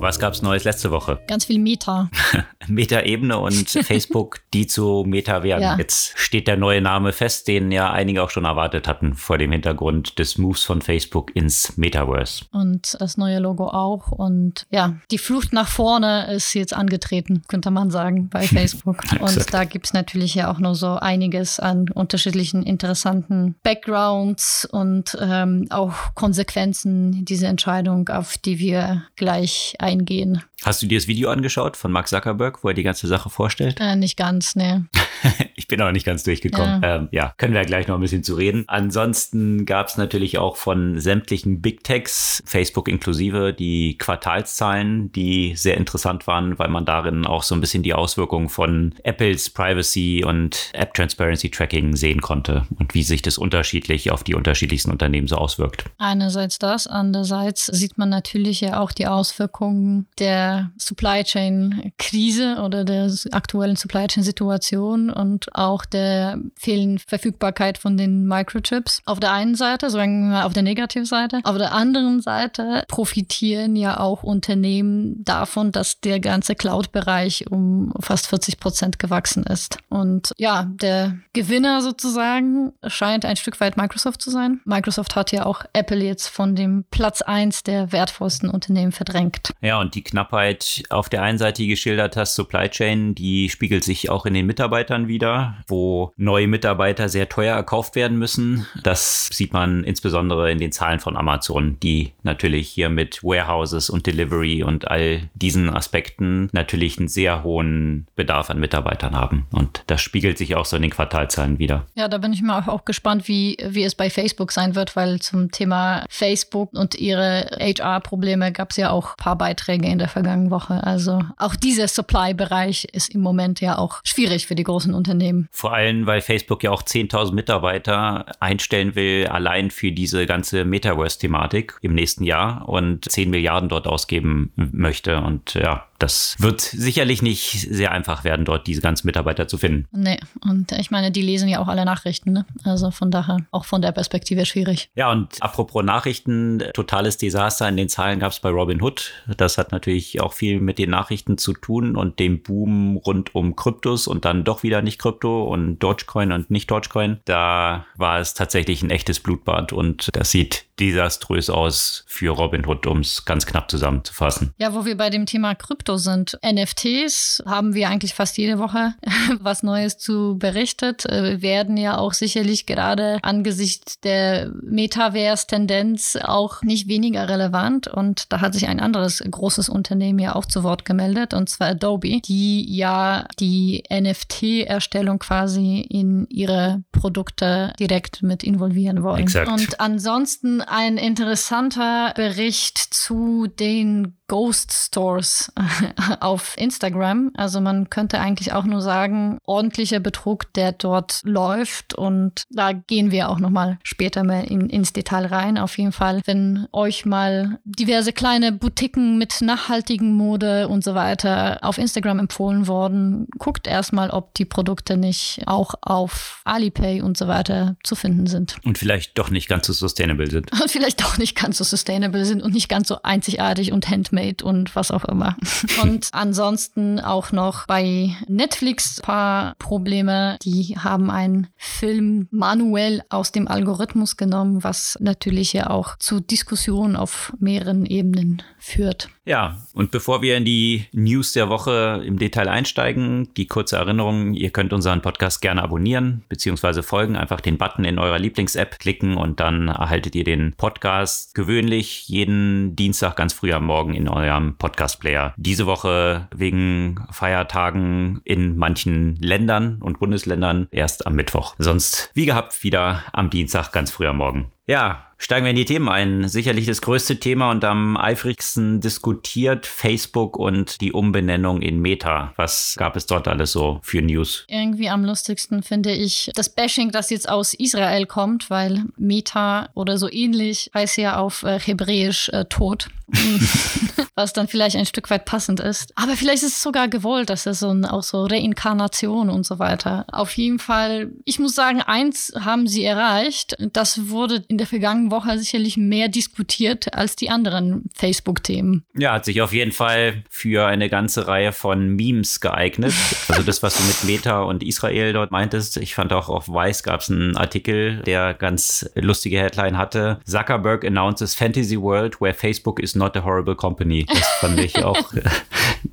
Was gab's Neues letzte Woche? Ganz viel Meta. Meta-Ebene und Facebook, die zu Meta werden. Ja. Jetzt steht der neue Name fest, den ja einige auch schon erwartet hatten vor dem Hintergrund des Moves von Facebook ins Metaverse. Und das neue Logo auch. Und ja, die Flucht nach vorne ist jetzt angetreten, könnte man sagen, bei Facebook. und da gibt es natürlich ja auch noch so einiges an unterschiedlichen interessanten Backgrounds und ähm, auch Konsequenzen dieser Entscheidung, auf die wir gleich eingehen eingehen. Hast du dir das Video angeschaut von Mark Zuckerberg, wo er die ganze Sache vorstellt? Äh, nicht ganz, ne. ich bin auch nicht ganz durchgekommen. Ja. Ähm, ja, können wir gleich noch ein bisschen zu reden. Ansonsten gab es natürlich auch von sämtlichen Big Techs, Facebook inklusive, die Quartalszahlen, die sehr interessant waren, weil man darin auch so ein bisschen die Auswirkungen von Apples Privacy und App Transparency Tracking sehen konnte und wie sich das unterschiedlich auf die unterschiedlichsten Unternehmen so auswirkt. Einerseits das, andererseits sieht man natürlich ja auch die Auswirkungen der Supply Chain Krise oder der aktuellen Supply Chain Situation und auch der fehlenden Verfügbarkeit von den Microchips. Auf der einen Seite, sagen wir auf der Negativseite, auf der anderen Seite profitieren ja auch Unternehmen davon, dass der ganze Cloud-Bereich um fast 40 Prozent gewachsen ist. Und ja, der Gewinner sozusagen scheint ein Stück weit Microsoft zu sein. Microsoft hat ja auch Apple jetzt von dem Platz 1 der wertvollsten Unternehmen verdrängt. Ja, und die Knappheit auf der einen Seite geschildert hast, Supply Chain, die spiegelt sich auch in den Mitarbeitern wieder, wo neue Mitarbeiter sehr teuer erkauft werden müssen. Das sieht man insbesondere in den Zahlen von Amazon, die natürlich hier mit Warehouses und Delivery und all diesen Aspekten natürlich einen sehr hohen Bedarf an Mitarbeitern haben. Und das spiegelt sich auch so in den Quartalzahlen wieder. Ja, da bin ich mal auch gespannt, wie, wie es bei Facebook sein wird, weil zum Thema Facebook und ihre HR-Probleme gab es ja auch ein paar Beiträge in der vergangenen Woche. Also auch dieser Supply-Bereich ist im Moment ja auch schwierig für die großen Unternehmen. Vor allem, weil Facebook ja auch 10.000 Mitarbeiter einstellen will, allein für diese ganze Metaverse-Thematik im nächsten Jahr und 10 Milliarden dort ausgeben möchte. Und ja, das wird sicherlich nicht sehr einfach werden, dort diese ganzen Mitarbeiter zu finden. Nee, und ich meine, die lesen ja auch alle Nachrichten, ne? Also von daher auch von der Perspektive schwierig. Ja, und apropos Nachrichten, totales Desaster in den Zahlen gab es bei Robin Hood. Das hat natürlich auch viel mit den Nachrichten zu tun und dem Boom rund um Kryptos und dann doch wieder nicht Krypto und Dogecoin und nicht Dogecoin. Da war es tatsächlich ein echtes Blutbad und das sieht desaströs aus für Robinhood, um es ganz knapp zusammenzufassen. Ja, wo wir bei dem Thema Krypto sind. NFTs haben wir eigentlich fast jede Woche was Neues zu berichtet. Wir äh, werden ja auch sicherlich gerade angesichts der Metaverse-Tendenz auch nicht weniger relevant. Und da hat sich ein anderes großes Unternehmen ja auch zu Wort gemeldet, und zwar Adobe, die ja die NFT-Erstellung quasi in ihre Produkte direkt mit involvieren wollen. Exakt. Und ansonsten ein interessanter Bericht zu den Ghost Stores auf Instagram. Also man könnte eigentlich auch nur sagen, ordentlicher Betrug, der dort läuft. Und da gehen wir auch nochmal später mal in, ins Detail rein. Auf jeden Fall, wenn euch mal diverse kleine Boutiquen mit nachhaltigen Mode und so weiter auf Instagram empfohlen worden, guckt erstmal, ob die Produkte nicht auch auf Alipay und so weiter zu finden sind. Und vielleicht doch nicht ganz so sustainable sind. Und vielleicht doch nicht ganz so sustainable sind und nicht ganz so einzigartig und handmade Handmade und was auch immer. Und ansonsten auch noch bei Netflix paar Probleme. Die haben einen Film manuell aus dem Algorithmus genommen, was natürlich ja auch zu Diskussionen auf mehreren Ebenen führt. Ja, und bevor wir in die News der Woche im Detail einsteigen, die kurze Erinnerung, ihr könnt unseren Podcast gerne abonnieren bzw. folgen. Einfach den Button in eurer Lieblings-App klicken und dann erhaltet ihr den Podcast gewöhnlich jeden Dienstag ganz früh am Morgen in eurem Podcast-Player. Diese Woche wegen Feiertagen in manchen Ländern und Bundesländern erst am Mittwoch. Sonst wie gehabt wieder am Dienstag ganz früh am Morgen. Ja, Steigen wir in die Themen ein. Sicherlich das größte Thema und am eifrigsten diskutiert Facebook und die Umbenennung in Meta. Was gab es dort alles so für News? Irgendwie am lustigsten finde ich das Bashing, das jetzt aus Israel kommt, weil Meta oder so ähnlich heißt ja auf äh, Hebräisch äh, tot. was dann vielleicht ein Stück weit passend ist. Aber vielleicht ist es sogar gewollt, dass es so ein, auch so Reinkarnation und so weiter. Auf jeden Fall, ich muss sagen, eins haben sie erreicht. Das wurde in der vergangenen Woche sicherlich mehr diskutiert als die anderen Facebook-Themen. Ja, hat sich auf jeden Fall für eine ganze Reihe von Memes geeignet. Also das, was du mit Meta und Israel dort meintest. Ich fand auch auf Vice gab es einen Artikel, der ganz lustige Headline hatte. Zuckerberg announces Fantasy World where Facebook is not a horrible company. Das fand ich auch,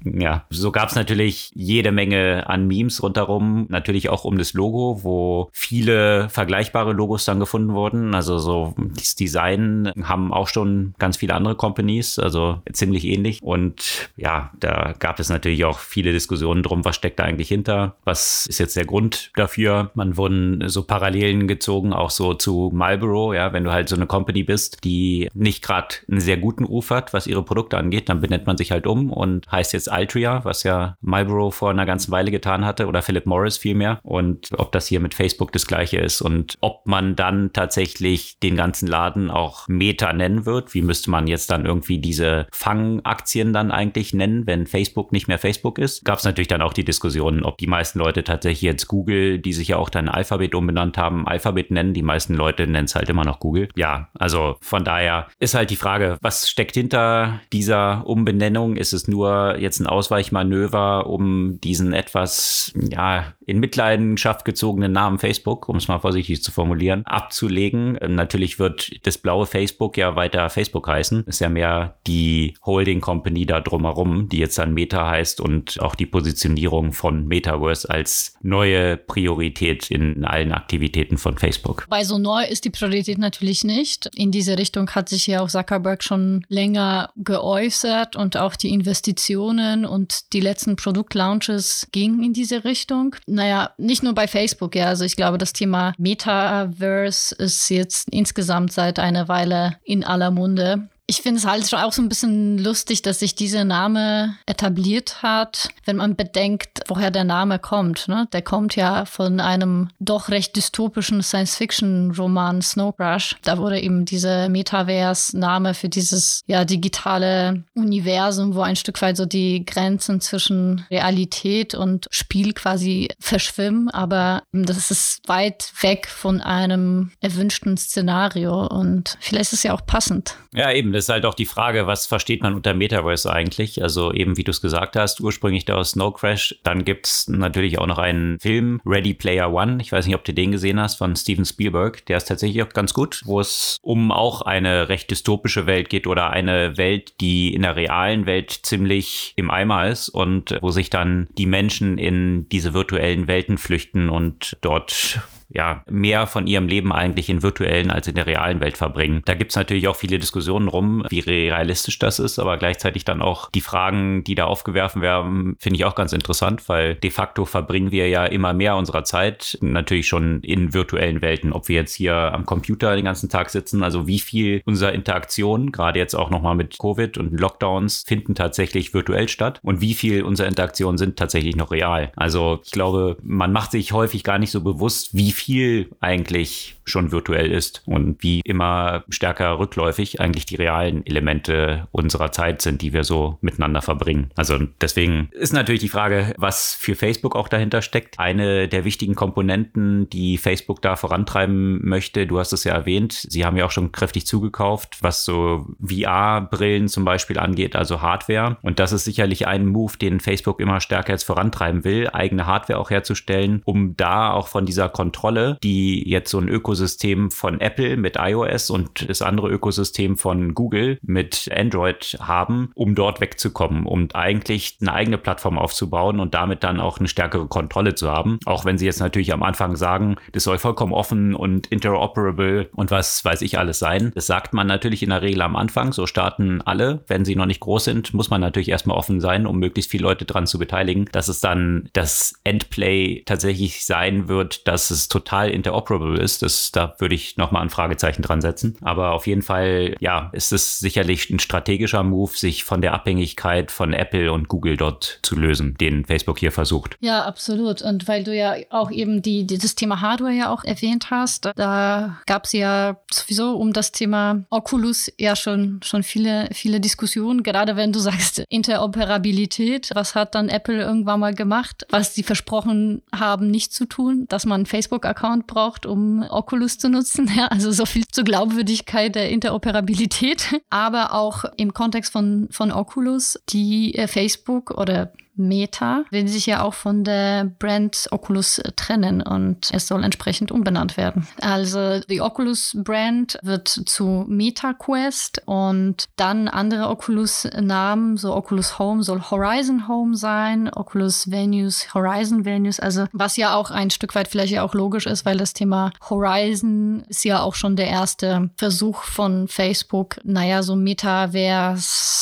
ja. So gab es natürlich jede Menge an Memes rundherum. Natürlich auch um das Logo, wo viele vergleichbare Logos dann gefunden wurden. Also so das Design haben auch schon ganz viele andere Companies, also ziemlich ähnlich. Und ja, da gab es natürlich auch viele Diskussionen drum, was steckt da eigentlich hinter? Was ist jetzt der Grund dafür? Man wurden so Parallelen gezogen, auch so zu Marlboro, ja, wenn du halt so eine Company bist, die nicht gerade einen sehr guten Ruf hat, was ihre Produkte angeht, dann benennt man sich halt um und heißt jetzt Altria, was ja Marlboro vor einer ganzen Weile getan hatte oder Philip Morris vielmehr. Und ob das hier mit Facebook das gleiche ist und ob man dann tatsächlich den ganzen Laden auch Meta nennen wird. Wie müsste man jetzt dann irgendwie diese Fangaktien dann eigentlich nennen, wenn Facebook nicht mehr Facebook ist? Gab es natürlich dann auch die Diskussion, ob die meisten Leute tatsächlich jetzt Google, die sich ja auch dann Alphabet umbenannt haben, Alphabet nennen. Die meisten Leute nennen es halt immer noch Google. Ja, also von daher ist halt die Frage, was steckt hinter dieser Umbenennung? Ist es nur jetzt ein Ausweichmanöver, um diesen etwas, ja, in Mitleidenschaft gezogenen Namen Facebook, um es mal vorsichtig zu formulieren, abzulegen? Ähm, natürlich wird das blaue Facebook ja weiter Facebook heißen. Ist ja mehr die Holding Company da drumherum, die jetzt dann Meta heißt und auch die Positionierung von Metaverse als neue Priorität in allen Aktivitäten von Facebook. Bei so neu ist die Priorität natürlich nicht. In diese Richtung hat sich ja auch Zuckerberg schon länger geäußert und auch die Investitionen und die letzten Produktlaunches gingen in diese Richtung. Naja, nicht nur bei Facebook, ja. Also ich glaube, das Thema Metaverse ist jetzt insgesamt seit einer Weile in aller Munde. Ich finde es halt schon auch so ein bisschen lustig, dass sich dieser Name etabliert hat, wenn man bedenkt, woher der Name kommt. Ne? Der kommt ja von einem doch recht dystopischen Science-Fiction-Roman Snow. Da wurde eben dieser Metaverse-Name für dieses ja digitale Universum, wo ein Stück weit so die Grenzen zwischen Realität und Spiel quasi verschwimmen. Aber das ist weit weg von einem erwünschten Szenario und vielleicht ist es ja auch passend. Ja, eben ist halt auch die Frage, was versteht man unter Metaverse eigentlich? Also eben, wie du es gesagt hast, ursprünglich der aus Snow Crash. Dann gibt es natürlich auch noch einen Film, Ready Player One. Ich weiß nicht, ob du den gesehen hast, von Steven Spielberg. Der ist tatsächlich auch ganz gut, wo es um auch eine recht dystopische Welt geht oder eine Welt, die in der realen Welt ziemlich im Eimer ist und wo sich dann die Menschen in diese virtuellen Welten flüchten und dort ja, mehr von ihrem Leben eigentlich in virtuellen als in der realen Welt verbringen. Da gibt es natürlich auch viele Diskussionen rum, wie realistisch das ist, aber gleichzeitig dann auch die Fragen, die da aufgeworfen werden, finde ich auch ganz interessant, weil de facto verbringen wir ja immer mehr unserer Zeit natürlich schon in virtuellen Welten, ob wir jetzt hier am Computer den ganzen Tag sitzen, also wie viel unserer Interaktion, gerade jetzt auch nochmal mit Covid und Lockdowns, finden tatsächlich virtuell statt und wie viel unserer Interaktionen sind tatsächlich noch real. Also ich glaube, man macht sich häufig gar nicht so bewusst, wie viel eigentlich schon virtuell ist und wie immer stärker rückläufig eigentlich die realen Elemente unserer Zeit sind, die wir so miteinander verbringen. Also deswegen ist natürlich die Frage, was für Facebook auch dahinter steckt. Eine der wichtigen Komponenten, die Facebook da vorantreiben möchte, du hast es ja erwähnt, sie haben ja auch schon kräftig zugekauft, was so VR-Brillen zum Beispiel angeht, also Hardware. Und das ist sicherlich ein Move, den Facebook immer stärker jetzt vorantreiben will, eigene Hardware auch herzustellen, um da auch von dieser Kontrolle, die jetzt so ein Ökosystem Ökosystem von Apple mit iOS und das andere Ökosystem von Google mit Android haben, um dort wegzukommen, um eigentlich eine eigene Plattform aufzubauen und damit dann auch eine stärkere Kontrolle zu haben. Auch wenn sie jetzt natürlich am Anfang sagen, das soll vollkommen offen und interoperable und was weiß ich alles sein. Das sagt man natürlich in der Regel am Anfang. So starten alle. Wenn sie noch nicht groß sind, muss man natürlich erstmal offen sein, um möglichst viele Leute dran zu beteiligen. Dass es dann das Endplay tatsächlich sein wird, dass es total interoperable ist, das Da würde ich nochmal ein Fragezeichen dran setzen. Aber auf jeden Fall, ja, ist es sicherlich ein strategischer Move, sich von der Abhängigkeit von Apple und Google dort zu lösen, den Facebook hier versucht. Ja, absolut. Und weil du ja auch eben die, die Thema Hardware ja auch erwähnt hast, da gab es ja sowieso um das Thema Oculus ja schon, schon viele, viele Diskussionen, gerade wenn du sagst Interoperabilität. Was hat dann Apple irgendwann mal gemacht, was sie versprochen haben, nicht zu tun, dass man einen Facebook-Account braucht, um Oculus zu nutzen. Ja, also so viel zur Glaubwürdigkeit der Interoperabilität. Aber auch im Kontext von, von Oculus, die äh, Facebook oder Meta will sich ja auch von der Brand Oculus trennen und es soll entsprechend umbenannt werden. Also die Oculus Brand wird zu Meta Quest und dann andere Oculus Namen, so Oculus Home soll Horizon Home sein, Oculus Venues, Horizon Venues, also was ja auch ein Stück weit vielleicht ja auch logisch ist, weil das Thema Horizon ist ja auch schon der erste Versuch von Facebook, naja, so Metaverse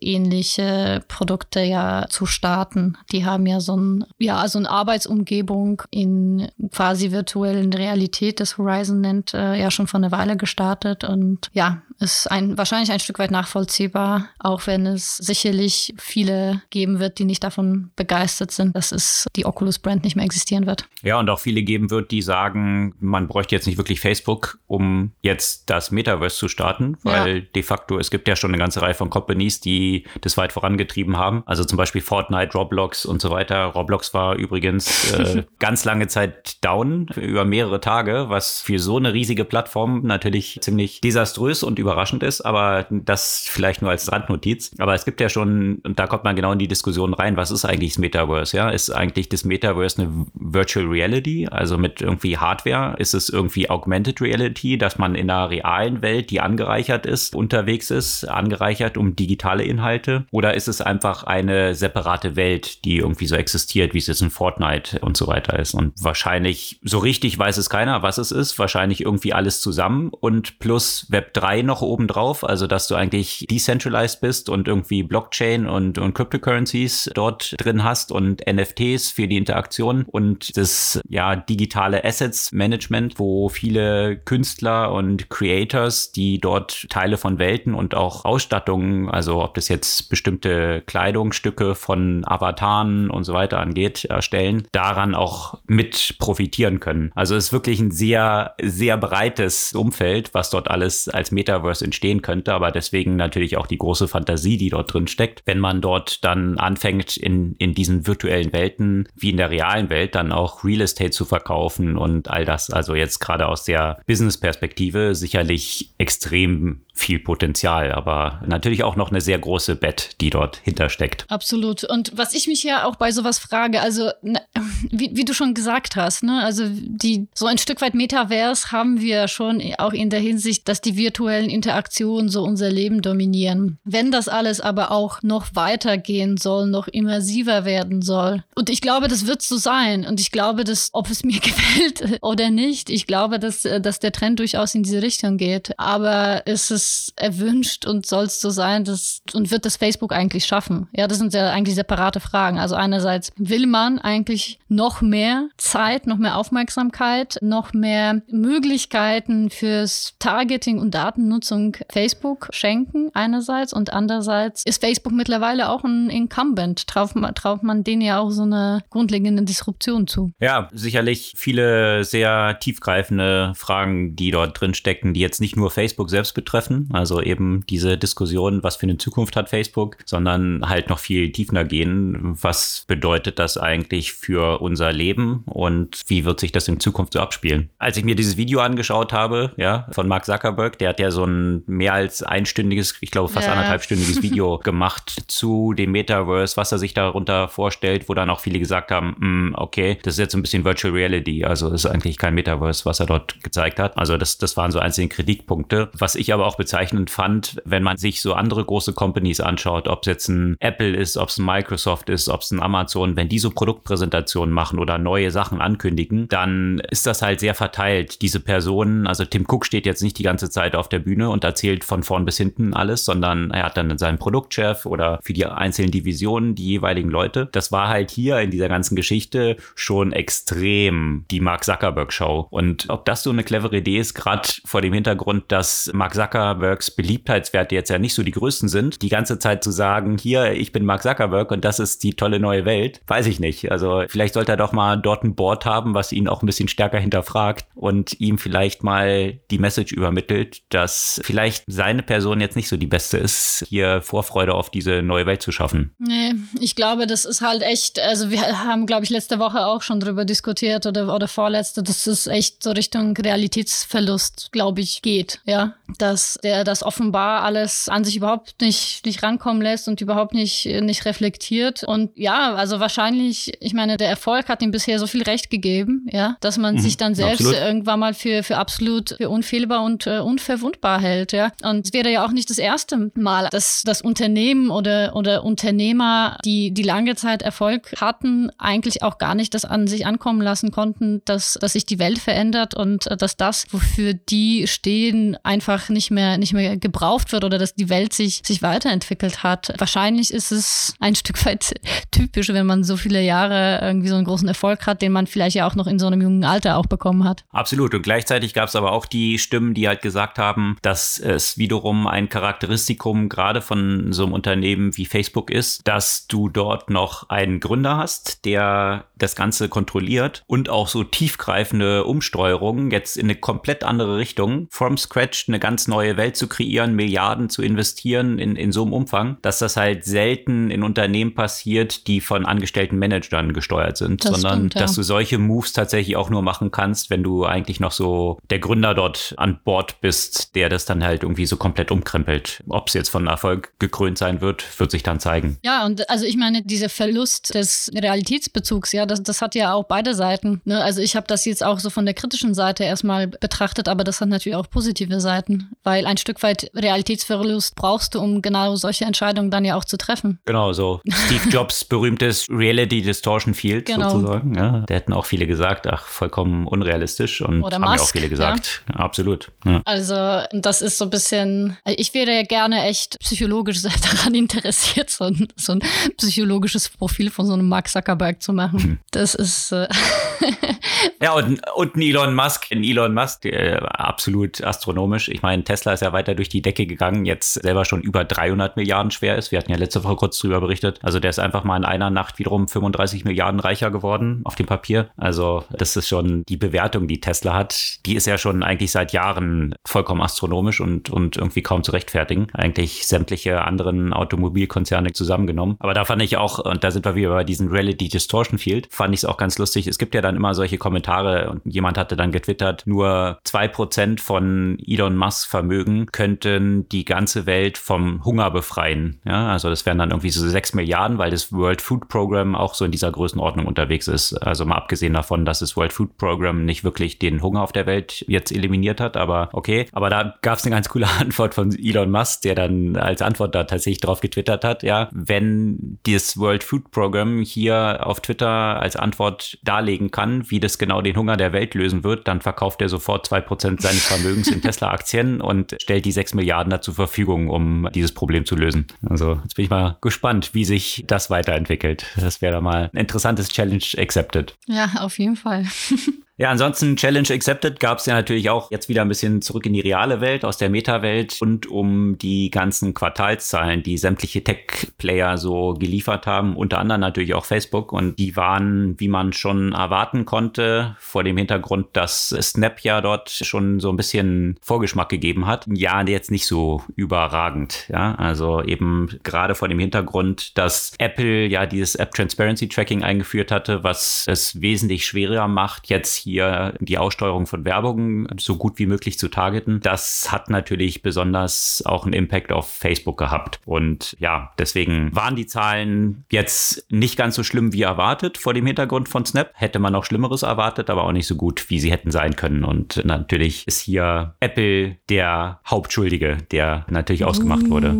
ähnliche Produkte ja zu starten starten. Die haben ja so ein, ja, so eine Arbeitsumgebung in quasi virtuellen Realität, das Horizon nennt, äh, ja schon vor einer Weile gestartet und ja, ist ein, wahrscheinlich ein Stück weit nachvollziehbar, auch wenn es sicherlich viele geben wird, die nicht davon begeistert sind, dass es die Oculus Brand nicht mehr existieren wird. Ja, und auch viele geben wird, die sagen, man bräuchte jetzt nicht wirklich Facebook, um jetzt das Metaverse zu starten, weil ja. de facto es gibt ja schon eine ganze Reihe von Companies, die das weit vorangetrieben haben. Also zum Beispiel Fortnite, Roblox und so weiter. Roblox war übrigens äh, ganz lange Zeit down über mehrere Tage, was für so eine riesige Plattform natürlich ziemlich desaströs und über überraschend ist, aber das vielleicht nur als Randnotiz. Aber es gibt ja schon, und da kommt man genau in die Diskussion rein, was ist eigentlich das Metaverse? Ja, ist eigentlich das Metaverse eine Virtual Reality, also mit irgendwie Hardware? Ist es irgendwie Augmented Reality, dass man in einer realen Welt, die angereichert ist, unterwegs ist, angereichert um digitale Inhalte? Oder ist es einfach eine separate Welt, die irgendwie so existiert, wie es jetzt in Fortnite und so weiter ist? Und wahrscheinlich, so richtig weiß es keiner, was es ist. Wahrscheinlich irgendwie alles zusammen und plus Web 3 noch noch obendrauf, also dass du eigentlich decentralized bist und irgendwie Blockchain und, und Cryptocurrencies dort drin hast und NFTs für die Interaktion und das ja digitale Assets Management, wo viele Künstler und Creators, die dort Teile von Welten und auch Ausstattungen, also ob das jetzt bestimmte Kleidungsstücke von Avataren und so weiter angeht, erstellen, daran auch mit profitieren können. Also es ist wirklich ein sehr, sehr breites Umfeld, was dort alles als Metaverse Metaverse entstehen könnte, aber deswegen natürlich auch die große Fantasie, die dort drin steckt. Wenn man dort dann anfängt, in, in diesen virtuellen Welten, wie in der realen Welt, dann auch Real Estate zu verkaufen und all das, also jetzt gerade aus der Business-Perspektive sicherlich extrem viel Potenzial, aber natürlich auch noch eine sehr große Bett, die dort hintersteckt. Absolut. Und was ich mich ja auch bei sowas frage, also ne, wie, wie, du schon gesagt hast, ne, also die so ein Stück weit Metaverse haben wir schon auch in der Hinsicht, dass die virtuellen Interaktionen so unser Leben dominieren. Wenn das alles aber auch noch weitergehen soll, noch immersiver werden soll. Und ich glaube, das wird so sein. Und ich glaube, dass, ob es mir gefällt oder nicht, ich glaube, dass, dass der Trend durchaus in diese Richtung geht. Aber es ist erwünscht und soll es so sein, dass, und wird das Facebook eigentlich schaffen? Ja, das sind ja eigentlich separate Fragen. Also einerseits will man eigentlich noch mehr Zeit, noch mehr Aufmerksamkeit, noch mehr Möglichkeiten fürs Targeting und Datennutzung Facebook schenken einerseits und andererseits ist Facebook mittlerweile auch ein Incumbent. Traut man, traut man denen ja auch so eine grundlegende Disruption zu. Ja, sicherlich viele sehr tiefgreifende Fragen, die dort drin stecken, die jetzt nicht nur Facebook selbst betreffen, also eben diese Diskussion, was für eine Zukunft hat Facebook, sondern halt noch viel tiefer gehen. Was bedeutet das eigentlich für unser Leben und wie wird sich das in Zukunft so abspielen? Als ich mir dieses Video angeschaut habe, ja, von Mark Zuckerberg, der hat ja so ein mehr als einstündiges, ich glaube fast ja. anderthalbstündiges Video gemacht zu dem Metaverse, was er sich darunter vorstellt, wo dann auch viele gesagt haben, mm, okay, das ist jetzt ein bisschen Virtual Reality, also ist eigentlich kein Metaverse, was er dort gezeigt hat. Also das, das waren so einzelne Kritikpunkte. Was ich aber auch bezeichnend fand, wenn man sich so andere große Companies anschaut, ob es jetzt ein Apple ist, ob es ein Microsoft ist, ob es ein Amazon, wenn die so Produktpräsentationen machen oder neue Sachen ankündigen, dann ist das halt sehr verteilt. Diese Personen, also Tim Cook steht jetzt nicht die ganze Zeit auf der Bühne und erzählt von vorn bis hinten alles, sondern er hat dann seinen Produktchef oder für die einzelnen Divisionen die jeweiligen Leute. Das war halt hier in dieser ganzen Geschichte schon extrem die Mark Zuckerberg Show. Und ob das so eine clevere Idee ist, gerade vor dem Hintergrund, dass Mark Zuckerbergs Beliebtheitswerte jetzt ja nicht so die größten sind, die ganze Zeit zu sagen, hier, ich bin Mark Zuckerberg und das ist die tolle neue Welt, weiß ich nicht. Also vielleicht sollte er doch mal dort ein Board haben, was ihn auch ein bisschen stärker hinterfragt und ihm vielleicht mal die Message übermittelt, dass vielleicht seine Person jetzt nicht so die beste ist, hier Vorfreude auf diese neue Welt zu schaffen. Nee, ich glaube, das ist halt echt, also wir haben, glaube ich, letzte Woche auch schon drüber diskutiert oder, oder vorletzte, dass es echt so Richtung Realitätsverlust, glaube ich, geht, ja. Dass der das offenbar alles an sich überhaupt nicht, nicht rankommen lässt und überhaupt nicht, nicht reflektiert. Und ja, also wahrscheinlich, ich meine, der Erfolg hat ihm bisher so viel Recht gegeben, ja, dass man mhm, sich dann selbst absolut. irgendwann mal für, für absolut für unfehlbar und äh, unverwundbar hält, ja. Und es wäre ja auch nicht das erste Mal, dass das Unternehmen oder, oder Unternehmer, die, die lange Zeit Erfolg hatten, eigentlich auch gar nicht das an sich ankommen lassen konnten, dass, dass sich die Welt verändert und äh, dass das, wofür die stehen, einfach nicht mehr, nicht mehr gebraucht wird oder dass die Welt sich, sich weiterentwickelt hat. Wahrscheinlich ist es ein Stück weit typisch, wenn man so viele Jahre irgendwie so einen großen Erfolg hat, den man vielleicht ja auch noch in so einem jungen Alter auch bekommen hat. Absolut. Und gleichzeitig gab es aber auch die Stimmen, die halt gesagt haben, dass es wiederum ein Charakteristikum gerade von so einem Unternehmen wie Facebook ist, dass du dort noch einen Gründer hast, der das Ganze kontrolliert und auch so tiefgreifende Umsteuerungen jetzt in eine komplett andere Richtung, from scratch eine ganz neue Welt zu kreieren, Milliarden zu investieren in, in so einem Umfang, dass das halt selten in Unternehmen passiert, die von angestellten Managern gesteuert sind, das sondern stimmt, ja. dass du solche Moves tatsächlich auch nur machen kannst, wenn du eigentlich noch so der Gründer dort an Bord bist, der das dann halt irgendwie so komplett umkrempelt. Ob es jetzt von Erfolg gekrönt sein wird, wird sich dann zeigen. Ja, und also ich meine, dieser Verlust des Realitätsbezugs, ja, das, das hat ja auch beide Seiten. Ne? Also ich habe das jetzt auch so von der kritischen Seite erstmal betrachtet, aber das hat natürlich auch positive Seiten, weil ein Stück weit Realitätsverlust brauchst du, um genau solche Entscheidungen dann ja auch zu treffen. Genau, so Steve Jobs berühmtes Reality Distortion Field genau. sozusagen. Ja, da hätten auch viele gesagt, ach, vollkommen unrealistisch und Oder haben Musk, ja auch viele gesagt. Ja. Absolut. Ja. Also das ist so ein bisschen, ich wäre ja gerne echt psychologisch daran interessiert, so ein, so ein psychologisches Profil von so einem Mark Zuckerberg zu machen. Mhm. Das ist. Äh ja, und, und ein Elon Musk, ein Elon Musk, äh, absolut astronomisch. Ich meine, Tesla ist ja weiter durch die Decke gegangen, jetzt selber schon über 300 Milliarden schwer ist. Wir hatten ja letzte Woche kurz drüber berichtet. Also der ist einfach mal in einer Nacht wiederum 35 Milliarden reicher geworden auf dem Papier. Also das ist schon die Bewertung, die Tesla hat. Die ist ja schon eigentlich seit Jahren vollkommen astronomisch und, und irgendwie kaum zu rechtfertigen. Eigentlich sämtliche anderen Automobilkonzerne zusammengenommen. Aber da fand ich auch, und da sind wir wieder bei diesem Reality Distortion Field, fand ich es auch ganz lustig. Es gibt ja dann immer solche Kommentare und jemand hatte dann getwittert, nur zwei Prozent von Elon Musk Vermögen könnten die ganze Welt vom Hunger befreien. Ja, also das wären dann irgendwie so sechs Milliarden, weil das World Food Program auch so in dieser Größenordnung unterwegs ist. Also mal abgesehen davon, dass das World Food Program nicht wirklich den Hunger auf der Welt jetzt eliminiert hat, aber okay. Aber da gab es eine ganz coole Antwort von Elon Musk, der dann als Antwort da tatsächlich drauf getwittert hat, ja, wenn das World Food Program hier auf Twitter als Antwort darlegen kann, wie das genau den Hunger der Welt lösen wird, dann verkauft er sofort zwei Prozent seines Vermögens in Tesla-Aktien und stellt die sechs Milliarden da zur Verfügung, um dieses Problem zu lösen. Also jetzt bin ich mal gespannt, wie sich das weiterentwickelt. Das wäre mal ein interessantes Challenge accepted. Ja, auf jeden Fall. Ja, ansonsten Challenge Accepted gab es ja natürlich auch jetzt wieder ein bisschen zurück in die reale Welt, aus der Meta-Welt und um die ganzen Quartalszahlen, die sämtliche Tech-Player so geliefert haben, unter anderem natürlich auch Facebook und die waren, wie man schon erwarten konnte, vor dem Hintergrund, dass Snap ja dort schon so ein bisschen Vorgeschmack gegeben hat. Ja, jetzt nicht so überragend, ja, also eben gerade vor dem Hintergrund, dass Apple ja dieses App Transparency Tracking eingeführt hatte, was es wesentlich schwerer macht, jetzt hier hier die Aussteuerung von Werbung so gut wie möglich zu targeten. Das hat natürlich besonders auch einen Impact auf Facebook gehabt. Und ja, deswegen waren die Zahlen jetzt nicht ganz so schlimm wie erwartet vor dem Hintergrund von Snap. Hätte man noch Schlimmeres erwartet, aber auch nicht so gut, wie sie hätten sein können. Und natürlich ist hier Apple der Hauptschuldige, der natürlich ausgemacht wurde.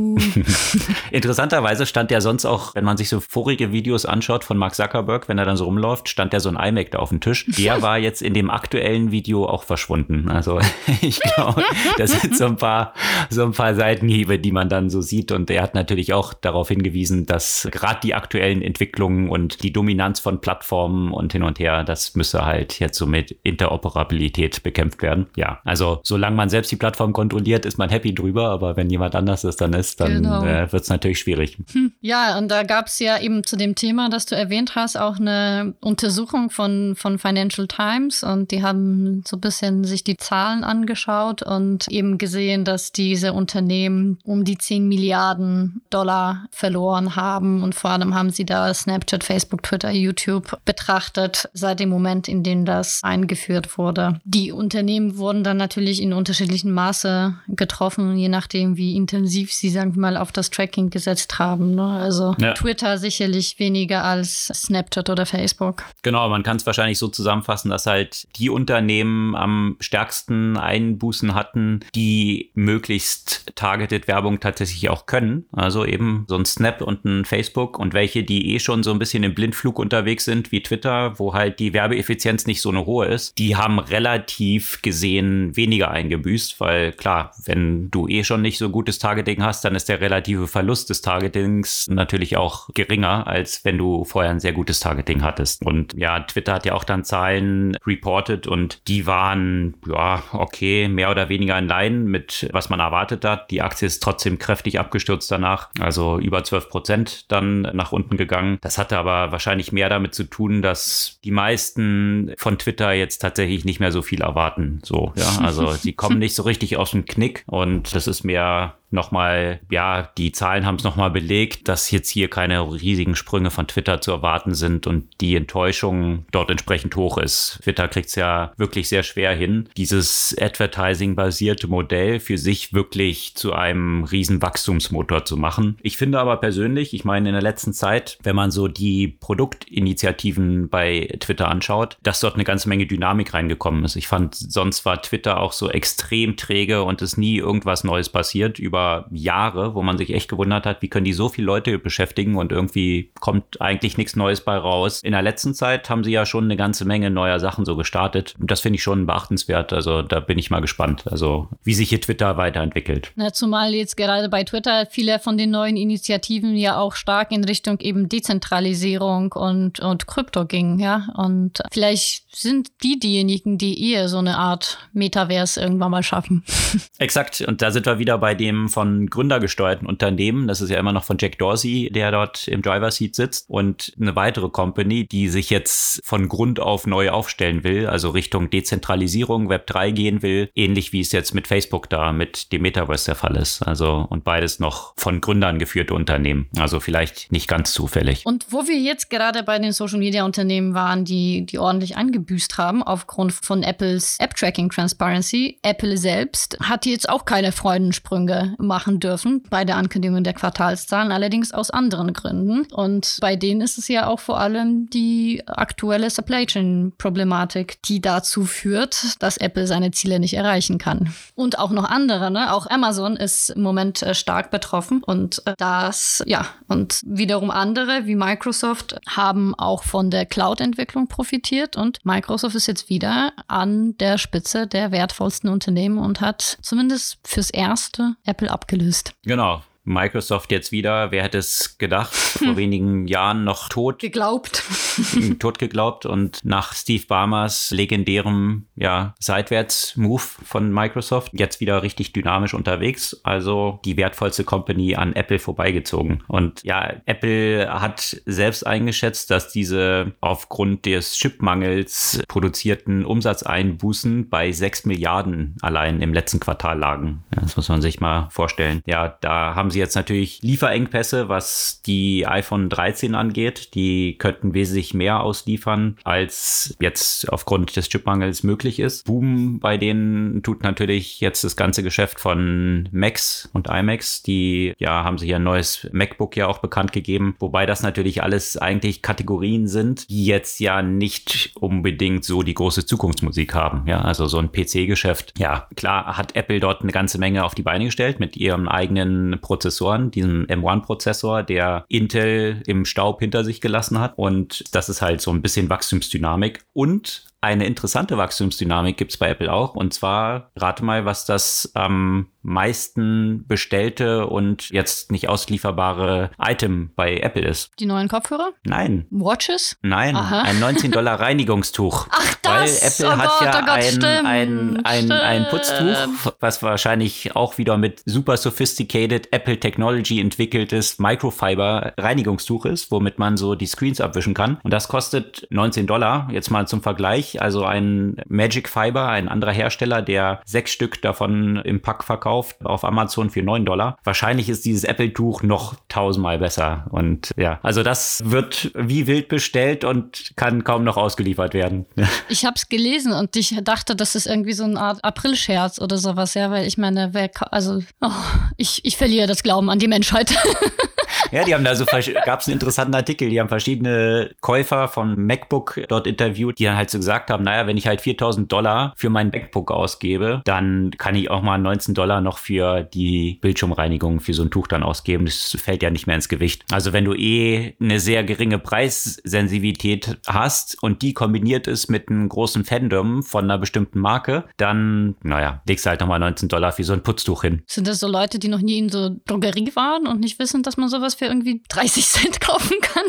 Interessanterweise stand der sonst auch, wenn man sich so vorige Videos anschaut von Mark Zuckerberg, wenn er dann so rumläuft, stand der so ein iMac da auf dem Tisch. Der war jetzt in dem aktuellen Video auch verschwunden. Also ich glaube, das sind so ein paar, so ein paar Seitenhiebe, die man dann so sieht. Und er hat natürlich auch darauf hingewiesen, dass gerade die aktuellen Entwicklungen und die Dominanz von Plattformen und hin und her, das müsse halt jetzt so mit Interoperabilität bekämpft werden. Ja, also solange man selbst die Plattform kontrolliert, ist man happy drüber. Aber wenn jemand anders es dann ist, dann genau. äh, wird es natürlich schwierig. Hm. Ja, und da gab es ja eben zu dem Thema, das du erwähnt hast, auch eine Untersuchung von, von Financial Times und die haben so ein bisschen sich die Zahlen angeschaut und eben gesehen, dass diese Unternehmen um die 10 Milliarden Dollar verloren haben und vor allem haben sie da Snapchat, Facebook, Twitter, YouTube betrachtet seit dem Moment, in dem das eingeführt wurde. Die Unternehmen wurden dann natürlich in unterschiedlichem Maße getroffen, je nachdem, wie intensiv sie, sagen wir mal, auf das Tracking gesetzt haben. Ne? Also ja. Twitter sicherlich weniger als Snapchat oder Facebook. Genau, man kann es wahrscheinlich so zusammenfassen, dass halt die Unternehmen am stärksten Einbußen hatten, die möglichst targeted Werbung tatsächlich auch können. Also eben so ein Snap und ein Facebook und welche, die eh schon so ein bisschen im Blindflug unterwegs sind, wie Twitter, wo halt die Werbeeffizienz nicht so eine hohe ist, die haben relativ gesehen weniger eingebüßt, weil klar, wenn du eh schon nicht so gutes Targeting hast, dann ist der relative Verlust des Targetings natürlich auch geringer, als wenn du vorher ein sehr gutes Targeting hattest. Und ja, Twitter hat ja auch dann Zahlen reported und die waren, ja, okay, mehr oder weniger in Line mit was man erwartet hat. Die Aktie ist trotzdem kräftig abgestürzt danach, also über 12 Prozent dann nach unten gegangen. Das hatte aber wahrscheinlich mehr damit zu tun, dass die meisten von Twitter jetzt tatsächlich nicht mehr so viel erwarten. So, ja, also sie kommen nicht so richtig aus dem Knick und das ist mehr nochmal, ja, die Zahlen haben es nochmal belegt, dass jetzt hier keine riesigen Sprünge von Twitter zu erwarten sind und die Enttäuschung dort entsprechend hoch ist. Twitter kriegt es ja wirklich sehr schwer hin, dieses Advertising-basierte Modell für sich wirklich zu einem riesen Wachstumsmotor zu machen. Ich finde aber persönlich, ich meine in der letzten Zeit, wenn man so die Produktinitiativen bei Twitter anschaut, dass dort eine ganze Menge Dynamik reingekommen ist. Ich fand, sonst war Twitter auch so extrem träge und es nie irgendwas Neues passiert über über Jahre, wo man sich echt gewundert hat, wie können die so viele Leute beschäftigen und irgendwie kommt eigentlich nichts Neues bei raus. In der letzten Zeit haben sie ja schon eine ganze Menge neuer Sachen so gestartet. Und das finde ich schon beachtenswert. Also da bin ich mal gespannt, also wie sich hier Twitter weiterentwickelt. Na, zumal jetzt gerade bei Twitter viele von den neuen Initiativen ja auch stark in Richtung eben Dezentralisierung und, und Krypto gingen, ja. Und vielleicht sind die diejenigen, die eher so eine Art Metaverse irgendwann mal schaffen. Exakt. Und da sind wir wieder bei dem von gründergesteuerten Unternehmen. Das ist ja immer noch von Jack Dorsey, der dort im Driver Seat sitzt. Und eine weitere Company, die sich jetzt von Grund auf neu aufstellen will, also Richtung Dezentralisierung, Web 3 gehen will. Ähnlich wie es jetzt mit Facebook da mit dem Metaverse der Fall ist. Also, und beides noch von Gründern geführte Unternehmen. Also vielleicht nicht ganz zufällig. Und wo wir jetzt gerade bei den Social Media Unternehmen waren, die, die ordentlich angebüßt haben aufgrund von Apples App Tracking Transparency, Apple selbst hat jetzt auch keine Freudensprünge machen dürfen bei der Ankündigung der Quartalszahlen, allerdings aus anderen Gründen. Und bei denen ist es ja auch vor allem die aktuelle Supply Chain Problematik, die dazu führt, dass Apple seine Ziele nicht erreichen kann. Und auch noch andere, ne? Auch Amazon ist im Moment äh, stark betroffen und äh, das, ja, und wiederum andere wie Microsoft haben auch von der Cloud-Entwicklung profitiert und Microsoft ist jetzt wieder an der Spitze der wertvollsten Unternehmen und hat zumindest fürs Erste Apple abgelöst. Genau. Microsoft jetzt wieder, wer hätte es gedacht, vor wenigen Jahren noch tot. Geglaubt. tot geglaubt und nach Steve Barmers legendärem, ja, Seitwärts-Move von Microsoft jetzt wieder richtig dynamisch unterwegs. Also die wertvollste Company an Apple vorbeigezogen. Und ja, Apple hat selbst eingeschätzt, dass diese aufgrund des Chipmangels produzierten Umsatzeinbußen bei 6 Milliarden allein im letzten Quartal lagen. Ja, das muss man sich mal vorstellen. Ja, da haben sie jetzt natürlich Lieferengpässe, was die iPhone 13 angeht. Die könnten wesentlich mehr ausliefern, als jetzt aufgrund des Chipmangels möglich ist. Boom bei denen tut natürlich jetzt das ganze Geschäft von Macs und iMacs. Die ja haben sich ein neues MacBook ja auch bekannt gegeben, wobei das natürlich alles eigentlich Kategorien sind, die jetzt ja nicht unbedingt so die große Zukunftsmusik haben. Ja, also so ein PC-Geschäft. Ja, klar hat Apple dort eine ganze Menge auf die Beine gestellt mit ihren eigenen Prozessoren, diesem M1-Prozessor, der Intel im Staub hinter sich gelassen hat. Und das ist halt so ein bisschen Wachstumsdynamik. Und eine interessante Wachstumsdynamik gibt es bei Apple auch. Und zwar, rate mal, was das am meisten bestellte und jetzt nicht auslieferbare Item bei Apple ist. Die neuen Kopfhörer? Nein. Watches? Nein, Aha. ein 19 Dollar Reinigungstuch. Ach, das? Weil Apple oh hat Gott, ja oh Gott, ein, stimmt, ein, ein, stimmt. ein Putztuch, was wahrscheinlich auch wieder mit super sophisticated Apple Technology entwickeltes Microfiber Reinigungstuch ist, womit man so die Screens abwischen kann. Und das kostet 19 Dollar. Jetzt mal zum Vergleich. Also ein Magic Fiber, ein anderer Hersteller, der sechs Stück davon im Pack verkauft auf Amazon für 9 Dollar. Wahrscheinlich ist dieses Apple-Tuch noch tausendmal besser. Und ja, also das wird wie wild bestellt und kann kaum noch ausgeliefert werden. Ich habe es gelesen und ich dachte, das ist irgendwie so eine Art Aprilscherz oder sowas, ja, weil ich meine, wer, also oh, ich, ich verliere das Glauben an die Menschheit. Ja, die haben da so, gab es einen interessanten Artikel, die haben verschiedene Käufer von MacBook dort interviewt, die dann halt so gesagt haben, naja, wenn ich halt 4000 Dollar für mein MacBook ausgebe, dann kann ich auch mal 19 Dollar noch für die Bildschirmreinigung für so ein Tuch dann ausgeben. Das fällt ja nicht mehr ins Gewicht. Also wenn du eh eine sehr geringe Preissensibilität hast und die kombiniert ist mit einem großen Fandom von einer bestimmten Marke, dann, naja, legst du halt nochmal 19 Dollar für so ein Putztuch hin. Sind das so Leute, die noch nie in so Drogerie waren und nicht wissen, dass man sowas für irgendwie 30 Cent kaufen kann?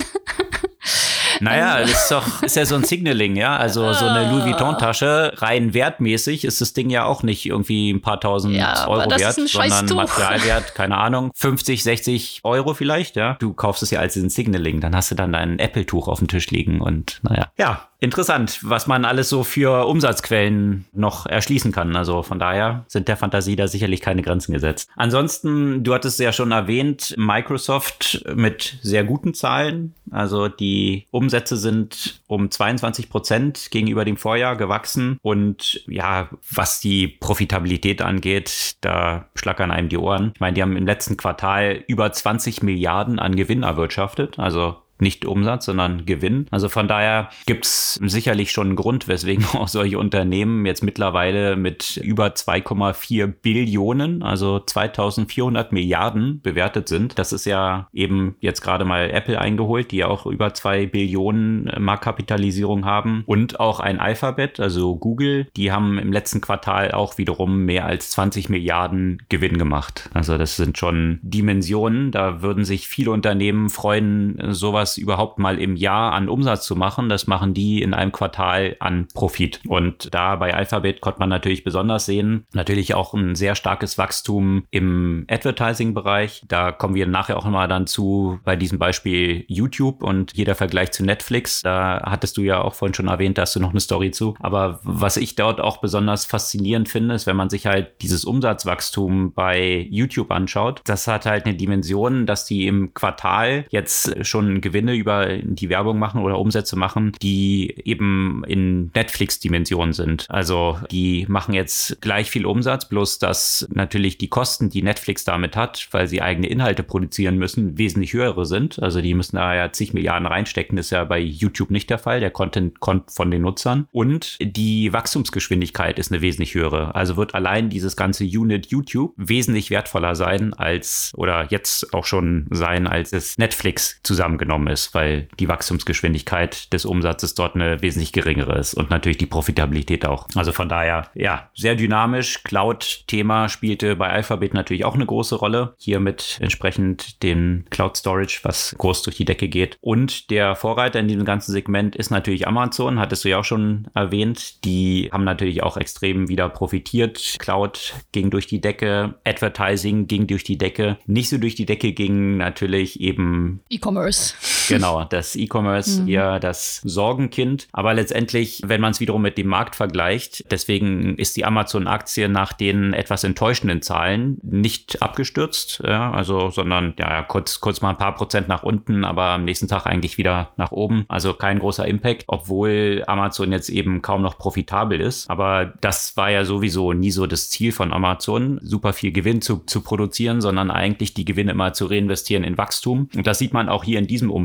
Naja, das ist doch, ist ja so ein Signaling, ja. Also so eine Louis Vuitton-Tasche, rein wertmäßig ist das Ding ja auch nicht irgendwie ein paar tausend Ja, aber Euro das wert, ist ein sondern. Materialwert, keine Ahnung, 50, 60 Euro vielleicht, ja. Du kaufst es ja als ein Signaling, dann hast du dann dein Apple-Tuch auf dem Tisch liegen und naja. Ja, interessant, was man alles so für Umsatzquellen noch erschließen kann. Also von daher sind der Fantasie da sicherlich keine Grenzen gesetzt. Ansonsten, du hattest ja schon erwähnt, Microsoft mit sehr guten Zahlen. Also die Umsätze sind um 22 Prozent gegenüber dem Vorjahr gewachsen. Und ja, was die Profitabilität angeht, da schlackern einem die Ohren. Ich meine, die haben im letzten Quartal über 20 Milliarden an Gewinn erwirtschaftet. Also nicht Umsatz, sondern Gewinn. Also von daher gibt's sicherlich schon einen Grund, weswegen auch solche Unternehmen jetzt mittlerweile mit über 2,4 Billionen, also 2400 Milliarden bewertet sind. Das ist ja eben jetzt gerade mal Apple eingeholt, die auch über 2 Billionen äh, Marktkapitalisierung haben und auch ein Alphabet, also Google, die haben im letzten Quartal auch wiederum mehr als 20 Milliarden Gewinn gemacht. Also das sind schon Dimensionen, da würden sich viele Unternehmen freuen, sowas überhaupt mal im Jahr an Umsatz zu machen. Das machen die in einem Quartal an Profit. Und da bei Alphabet konnte man natürlich besonders sehen, natürlich auch ein sehr starkes Wachstum im Advertising-Bereich. Da kommen wir nachher auch nochmal dann zu bei diesem Beispiel YouTube und jeder Vergleich zu Netflix. Da hattest du ja auch vorhin schon erwähnt, da hast du noch eine Story zu. Aber was ich dort auch besonders faszinierend finde, ist, wenn man sich halt dieses Umsatzwachstum bei YouTube anschaut, das hat halt eine Dimension, dass die im Quartal jetzt schon Gewinne über die Werbung machen oder Umsätze machen, die eben in Netflix-Dimensionen sind. Also die machen jetzt gleich viel Umsatz, bloß dass natürlich die Kosten, die Netflix damit hat, weil sie eigene Inhalte produzieren müssen, wesentlich höhere sind. Also die müssen da ja zig Milliarden reinstecken, das ist ja bei YouTube nicht der Fall. Der Content kommt von den Nutzern. Und die Wachstumsgeschwindigkeit ist eine wesentlich höhere. Also wird allein dieses ganze Unit YouTube wesentlich wertvoller sein als oder jetzt auch schon sein, als es Netflix zusammengenommen ist, weil die Wachstumsgeschwindigkeit des Umsatzes dort eine wesentlich geringere ist und natürlich die Profitabilität auch. Also von daher, ja, sehr dynamisch. Cloud-Thema spielte bei Alphabet natürlich auch eine große Rolle. Hier mit entsprechend dem Cloud Storage, was groß durch die Decke geht. Und der Vorreiter in diesem ganzen Segment ist natürlich Amazon, hattest du ja auch schon erwähnt. Die haben natürlich auch extrem wieder profitiert. Cloud ging durch die Decke, Advertising ging durch die Decke. Nicht so durch die Decke ging natürlich eben E-Commerce. Genau, das E-Commerce mhm. eher das Sorgenkind. Aber letztendlich, wenn man es wiederum mit dem Markt vergleicht, deswegen ist die Amazon-Aktie nach den etwas enttäuschenden Zahlen nicht abgestürzt, ja, also, sondern ja, kurz, kurz mal ein paar Prozent nach unten, aber am nächsten Tag eigentlich wieder nach oben. Also kein großer Impact, obwohl Amazon jetzt eben kaum noch profitabel ist. Aber das war ja sowieso nie so das Ziel von Amazon, super viel Gewinn zu, zu produzieren, sondern eigentlich die Gewinne immer zu reinvestieren in Wachstum. Und das sieht man auch hier in diesem Umfeld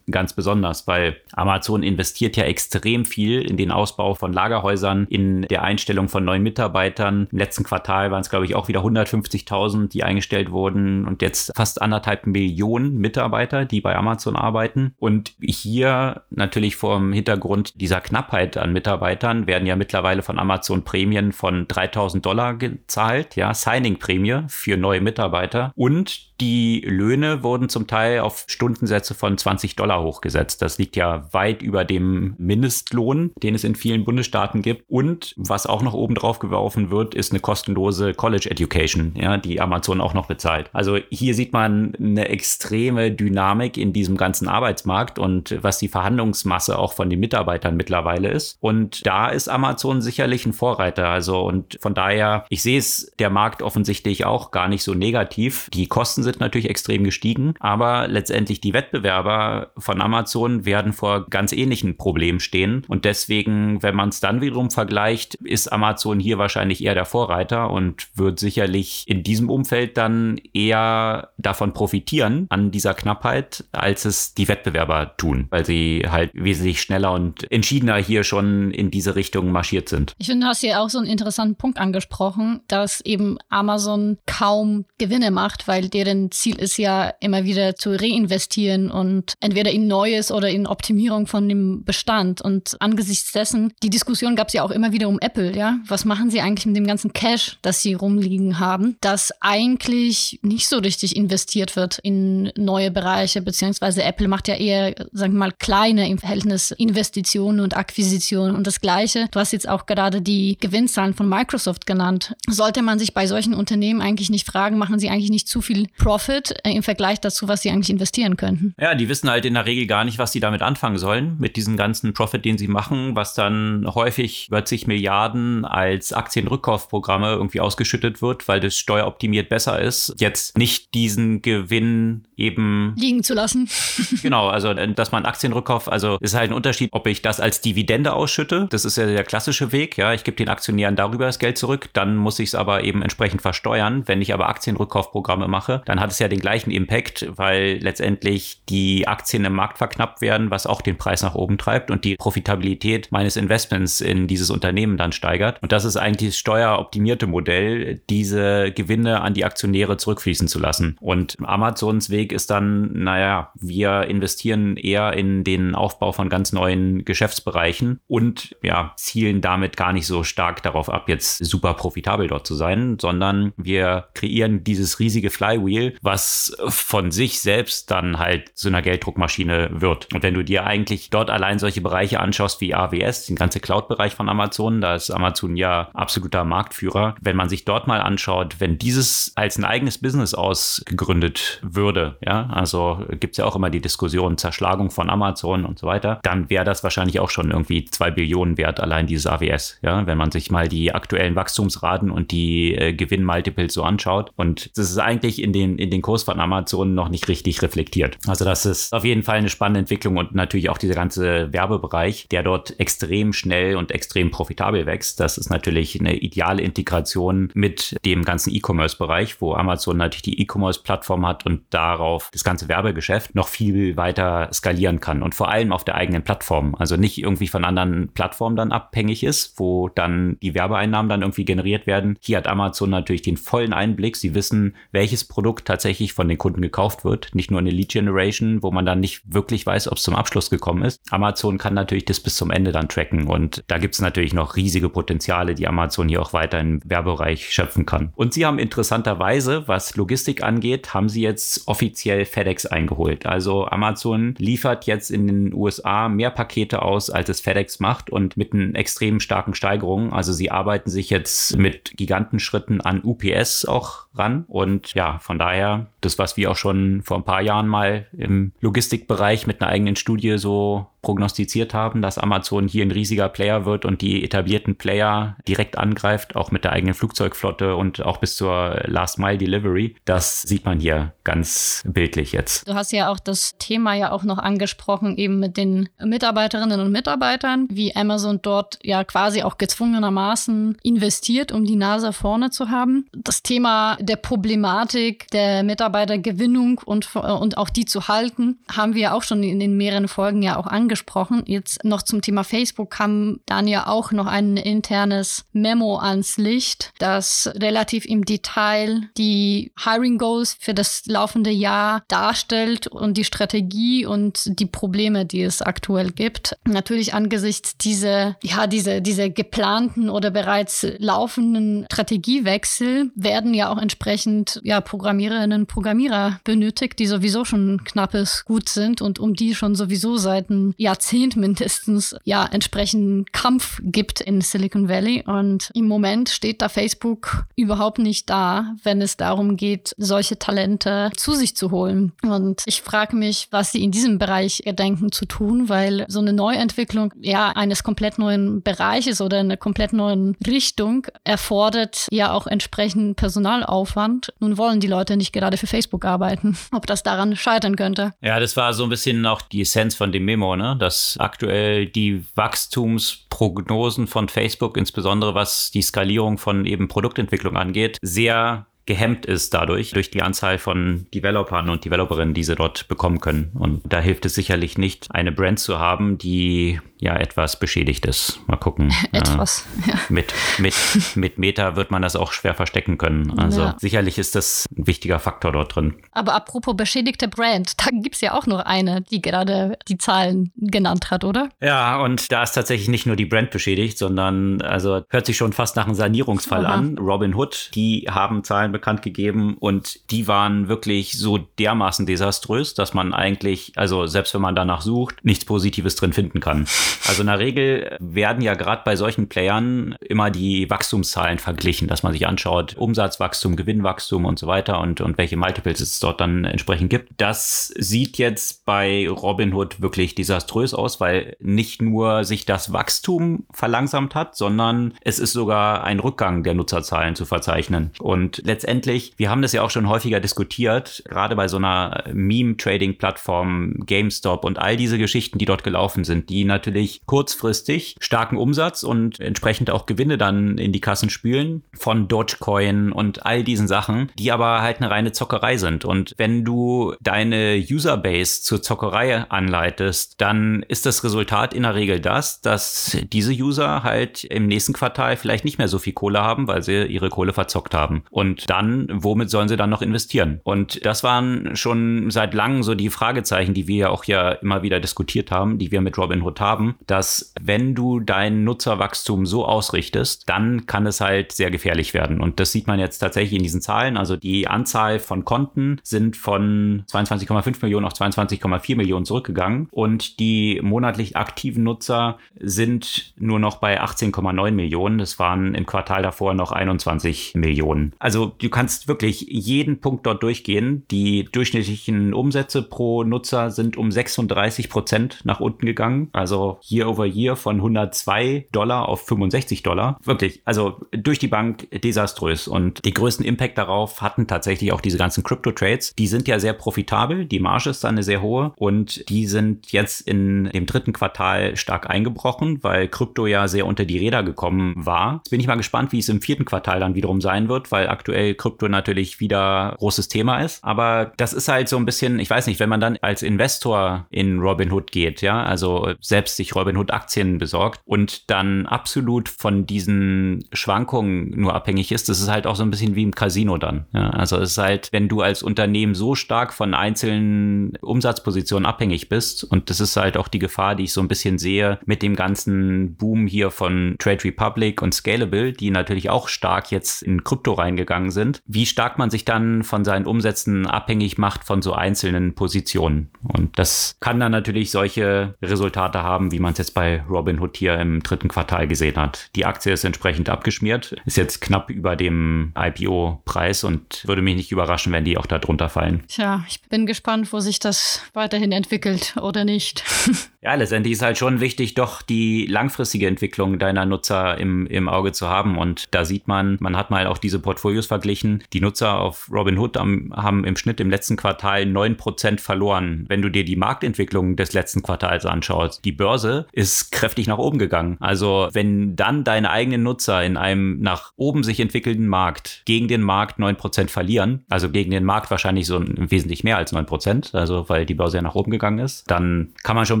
ganz besonders, weil Amazon investiert ja extrem viel in den Ausbau von Lagerhäusern, in der Einstellung von neuen Mitarbeitern. Im letzten Quartal waren es, glaube ich, auch wieder 150.000, die eingestellt wurden und jetzt fast anderthalb Millionen Mitarbeiter, die bei Amazon arbeiten. Und hier natürlich vor dem Hintergrund dieser Knappheit an Mitarbeitern werden ja mittlerweile von Amazon Prämien von 3000 Dollar gezahlt, ja, Signing-Prämie für neue Mitarbeiter und die Löhne wurden zum Teil auf Stundensätze von 20 Dollar hochgesetzt. Das liegt ja weit über dem Mindestlohn, den es in vielen Bundesstaaten gibt. Und was auch noch oben drauf geworfen wird, ist eine kostenlose College Education, ja, die Amazon auch noch bezahlt. Also hier sieht man eine extreme Dynamik in diesem ganzen Arbeitsmarkt und was die Verhandlungsmasse auch von den Mitarbeitern mittlerweile ist. Und da ist Amazon sicherlich ein Vorreiter. Also und von daher, ich sehe es der Markt offensichtlich auch gar nicht so negativ. Die Kosten sind natürlich extrem gestiegen, aber letztendlich die Wettbewerber von Amazon werden vor ganz ähnlichen Problemen stehen. Und deswegen, wenn man es dann wiederum vergleicht, ist Amazon hier wahrscheinlich eher der Vorreiter und wird sicherlich in diesem Umfeld dann eher davon profitieren, an dieser Knappheit, als es die Wettbewerber tun, weil sie halt wesentlich schneller und entschiedener hier schon in diese Richtung marschiert sind. Ich finde, du hast hier auch so einen interessanten Punkt angesprochen, dass eben Amazon kaum Gewinne macht, weil deren deren Ziel ist ja immer wieder zu reinvestieren und entweder in Neues oder in Optimierung von dem Bestand. Und angesichts dessen, die Diskussion gab es ja auch immer wieder um Apple, ja. Was machen sie eigentlich mit dem ganzen Cash, das sie rumliegen haben, das eigentlich nicht so richtig investiert wird in neue Bereiche, beziehungsweise Apple macht ja eher, sagen wir mal, kleine im Verhältnis Investitionen und Akquisitionen. Und das Gleiche, du hast jetzt auch gerade die Gewinnzahlen von Microsoft genannt. Sollte man sich bei solchen Unternehmen eigentlich nicht fragen, machen sie eigentlich nicht zu viel Profit äh, im Vergleich dazu, was sie eigentlich investieren könnten. Ja, die wissen halt in der Regel gar nicht, was sie damit anfangen sollen, mit diesem ganzen Profit, den sie machen, was dann häufig über zig Milliarden als Aktienrückkaufprogramme irgendwie ausgeschüttet wird, weil das steueroptimiert besser ist, jetzt nicht diesen Gewinn eben liegen zu lassen. genau, also äh, dass man Aktienrückkauf, also ist halt ein Unterschied, ob ich das als Dividende ausschütte, das ist ja der klassische Weg, ja, ich gebe den Aktionären darüber das Geld zurück, dann muss ich es aber eben entsprechend versteuern. Wenn ich aber Aktienrückkaufprogramme mache, dann hat es ja den gleichen Impact, weil letztendlich die Aktien im Markt verknappt werden, was auch den Preis nach oben treibt und die Profitabilität meines Investments in dieses Unternehmen dann steigert. Und das ist eigentlich das steueroptimierte Modell, diese Gewinne an die Aktionäre zurückfließen zu lassen. Und Amazons Weg ist dann, naja, wir investieren eher in den Aufbau von ganz neuen Geschäftsbereichen und ja, zielen damit gar nicht so stark darauf ab, jetzt super profitabel dort zu sein, sondern wir kreieren dieses riesige Flywheel Was von sich selbst dann halt zu einer Gelddruckmaschine wird. Und wenn du dir eigentlich dort allein solche Bereiche anschaust wie AWS, den ganzen Cloud-Bereich von Amazon, da ist Amazon ja absoluter Marktführer. Wenn man sich dort mal anschaut, wenn dieses als ein eigenes Business ausgegründet würde, ja, also gibt es ja auch immer die Diskussion Zerschlagung von Amazon und so weiter, dann wäre das wahrscheinlich auch schon irgendwie zwei Billionen wert, allein dieses AWS, ja, wenn man sich mal die aktuellen Wachstumsraten und die äh, Gewinnmultiples so anschaut. Und das ist eigentlich in den in den Kurs von Amazon noch nicht richtig reflektiert. Also das ist auf jeden Fall eine spannende Entwicklung und natürlich auch dieser ganze Werbebereich, der dort extrem schnell und extrem profitabel wächst. Das ist natürlich eine ideale Integration mit dem ganzen E-Commerce-Bereich, wo Amazon natürlich die E-Commerce-Plattform hat und darauf das ganze Werbegeschäft noch viel weiter skalieren kann und vor allem auf der eigenen Plattform. Also nicht irgendwie von anderen Plattformen dann abhängig ist, wo dann die Werbeeinnahmen dann irgendwie generiert werden. Hier hat Amazon natürlich den vollen Einblick. Sie wissen, welches Produkt Produkt tatsächlich von den Kunden gekauft wird. Nicht nur eine Lead Generation, wo man dann nicht wirklich weiß, ob es zum Abschluss gekommen ist. Amazon kann natürlich das bis zum Ende dann tracken und da gibt es natürlich noch riesige Potenziale, die Amazon hier auch weiter im Werbebereich schöpfen kann. Und sie haben interessanterweise, was Logistik angeht, haben sie jetzt offiziell FedEx eingeholt. Also Amazon liefert jetzt in den USA mehr Pakete aus, als es FedEx macht und mit einer extrem starken Steigerung. Also sie arbeiten sich jetzt mit Gigantenschritten an UPS auch ran und ja, von daher daher das, was wir auch schon vor ein paar Jahren mal im Logistikbereich mit einer eigenen Studie so prognostiziert haben, dass Amazon hier ein riesiger Player wird und die etablierten Player direkt angreift, auch mit der eigenen Flugzeugflotte und auch bis zur Last Mile Delivery. Das sieht man hier ganz bildlich jetzt. Du hast ja auch das Thema ja auch noch angesprochen, eben mit den Mitarbeiterinnen und Mitarbeitern, wie Amazon dort ja quasi auch gezwungenermaßen investiert, um die Nase vorne zu haben. Das Thema der Problematik der Mitarbeitergewinnung und, und auch die zu halten, haben wir auch schon in den mehreren Folgen ja auch angesprochen. Jetzt noch zum Thema Facebook kam dann ja auch noch ein internes Memo ans Licht, das relativ im Detail die Hiring Goals für das laufende Jahr darstellt und die Strategie und die Probleme, die es aktuell gibt. Natürlich angesichts dieser, ja, diese, diese geplanten oder bereits laufenden Strategiewechsel werden ja auch entsprechend ja, Programmiererinnen Programmierer benötigt, die sowieso schon knappes Gut sind und um die schon sowieso seit einem Jahrzehnt mindestens ja entsprechenden Kampf gibt in Silicon Valley. Und im Moment steht da Facebook überhaupt nicht da, wenn es darum geht, solche Talente zu sich zu holen. Und ich frage mich, was sie in diesem Bereich gedenken zu tun, weil so eine Neuentwicklung ja eines komplett neuen Bereiches oder einer komplett neuen Richtung erfordert ja auch entsprechend Personalaufwand. Nun wollen die Leute nicht gerade für Facebook arbeiten. Ob das daran scheitern könnte. Ja, das war so ein bisschen auch die Essenz von dem Memo, ne? dass aktuell die Wachstumsprognosen von Facebook, insbesondere was die Skalierung von eben Produktentwicklung angeht, sehr gehemmt ist dadurch, durch die Anzahl von Developern und Developerinnen, die sie dort bekommen können. Und da hilft es sicherlich nicht, eine Brand zu haben, die ja etwas beschädigt ist. Mal gucken. etwas, äh, ja. Mit, mit, mit Meta wird man das auch schwer verstecken können. Also ja. sicherlich ist das ein wichtiger Faktor dort drin. Aber apropos beschädigte Brand, da gibt es ja auch noch eine, die gerade die Zahlen genannt hat, oder? Ja, und da ist tatsächlich nicht nur die Brand beschädigt, sondern also hört sich schon fast nach einem Sanierungsfall Aha. an. Robin Hood, die haben Zahlen bekannt gegeben und die waren wirklich so dermaßen desaströs, dass man eigentlich, also selbst wenn man danach sucht, nichts Positives drin finden kann. Also in der Regel werden ja gerade bei solchen Playern immer die Wachstumszahlen verglichen, dass man sich anschaut, Umsatzwachstum, Gewinnwachstum und so weiter und, und welche Multiples es dort dann entsprechend gibt. Das sieht jetzt bei Robinhood wirklich desaströs aus, weil nicht nur sich das Wachstum verlangsamt hat, sondern es ist sogar ein Rückgang der Nutzerzahlen zu verzeichnen. Und letztendlich, wir haben das ja auch schon häufiger diskutiert, gerade bei so einer Meme-Trading-Plattform, GameStop und all diese Geschichten, die dort gelaufen sind, die natürlich natürlich kurzfristig starken Umsatz und entsprechend auch Gewinne dann in die Kassen spülen von Dogecoin und all diesen Sachen, die aber halt eine reine Zockerei sind. Und wenn du deine Userbase zur Zockerei anleitest, dann ist das Resultat in der Regel das, dass diese User halt im nächsten Quartal vielleicht nicht mehr so viel Kohle haben, weil sie ihre Kohle verzockt haben. Und dann, womit sollen sie dann noch investieren? Und das waren schon seit langem so die Fragezeichen, die wir ja auch ja immer wieder diskutiert haben, die wir mit Robinhood haben haben, dass wenn du dein Nutzerwachstum so ausrichtest, dann kann es halt sehr gefährlich werden. Und das sieht man jetzt tatsächlich in diesen Zahlen. Also die Anzahl von Konten sind von 22,5 Millionen auf 22,4 Millionen zurückgegangen und die monatlich aktiven Nutzer sind nur noch bei 18,9 Millionen. Das waren im Quartal davor noch 21 Millionen. Also du kannst wirklich jeden Punkt dort durchgehen. Die durchschnittlichen Umsätze pro Nutzer sind um 36 Prozent nach unten gegangen. Also Year over Year von 102 Dollar auf 65 Dollar. Wirklich, also durch die Bank desaströs. Und den größten Impact darauf hatten tatsächlich auch diese ganzen Crypto-Trades. Die sind ja sehr profitabel, die Marge ist dann eine sehr hohe und die sind jetzt in dem dritten Quartal stark eingebrochen, weil Krypto ja sehr unter die Räder gekommen war. Jetzt bin ich mal gespannt, wie es im vierten Quartal dann wiederum sein wird, weil aktuell Krypto natürlich wieder großes Thema ist. Aber das ist halt so ein bisschen, ich weiß nicht, wenn man dann als Investor in Robinhood geht, ja, also selbst sich Robinhood Aktien besorgt und dann absolut von diesen Schwankungen nur abhängig ist, das ist halt auch so ein bisschen wie im Casino dann. Ja, also es ist halt, wenn du als Unternehmen so stark von einzelnen Umsatzpositionen abhängig bist und das ist halt auch die Gefahr, die ich so ein bisschen sehe mit dem ganzen Boom hier von Trade Republic und Scalable, die natürlich auch stark jetzt in Krypto reingegangen sind, wie stark man sich dann von seinen Umsätzen abhängig macht von so einzelnen Positionen. Und das kann dann natürlich solche Resultate haben, wie wie man es jetzt bei Robinhood hier im dritten Quartal gesehen hat. Die Aktie ist entsprechend abgeschmiert, ist jetzt knapp über dem IPO-Preis und würde mich nicht überraschen, wenn die auch da drunter fallen. Tja, ich bin gespannt, wo sich das weiterhin entwickelt oder nicht. ja, letztendlich ist halt schon wichtig, doch die langfristige Entwicklung deiner Nutzer im, im Auge zu haben. Und da sieht man, man hat mal auch diese Portfolios verglichen. Die Nutzer auf Robinhood haben, haben im Schnitt im letzten Quartal 9% verloren. Wenn du dir die Marktentwicklung des letzten Quartals anschaust, die Börse ist kräftig nach oben gegangen. Also wenn dann deine eigenen Nutzer in einem nach oben sich entwickelnden Markt gegen den Markt 9% verlieren, also gegen den Markt wahrscheinlich so wesentlich mehr als 9%, also weil die Börse ja nach oben gegangen ist, dann kann man schon ein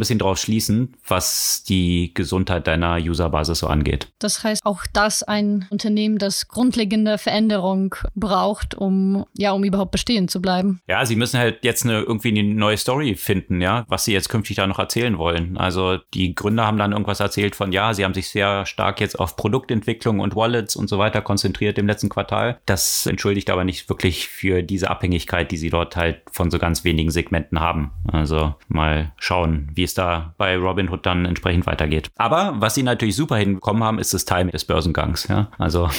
bisschen drauf schließen, was die Gesundheit deiner Userbasis so angeht. Das heißt auch, dass ein Unternehmen das grundlegende Veränderung braucht, um ja, um überhaupt bestehen zu bleiben. Ja, sie müssen halt jetzt eine irgendwie eine neue Story finden, ja, was sie jetzt künftig da noch erzählen wollen. Also die Gründer haben dann irgendwas erzählt von, ja, sie haben sich sehr stark jetzt auf Produktentwicklung und Wallets und so weiter konzentriert im letzten Quartal. Das entschuldigt aber nicht wirklich für diese Abhängigkeit, die sie dort halt von so ganz wenigen Segmenten haben. Also mal schauen, wie es da bei Robinhood dann entsprechend weitergeht. Aber was sie natürlich super hinbekommen haben, ist das Timing des Börsengangs. Ja? Also,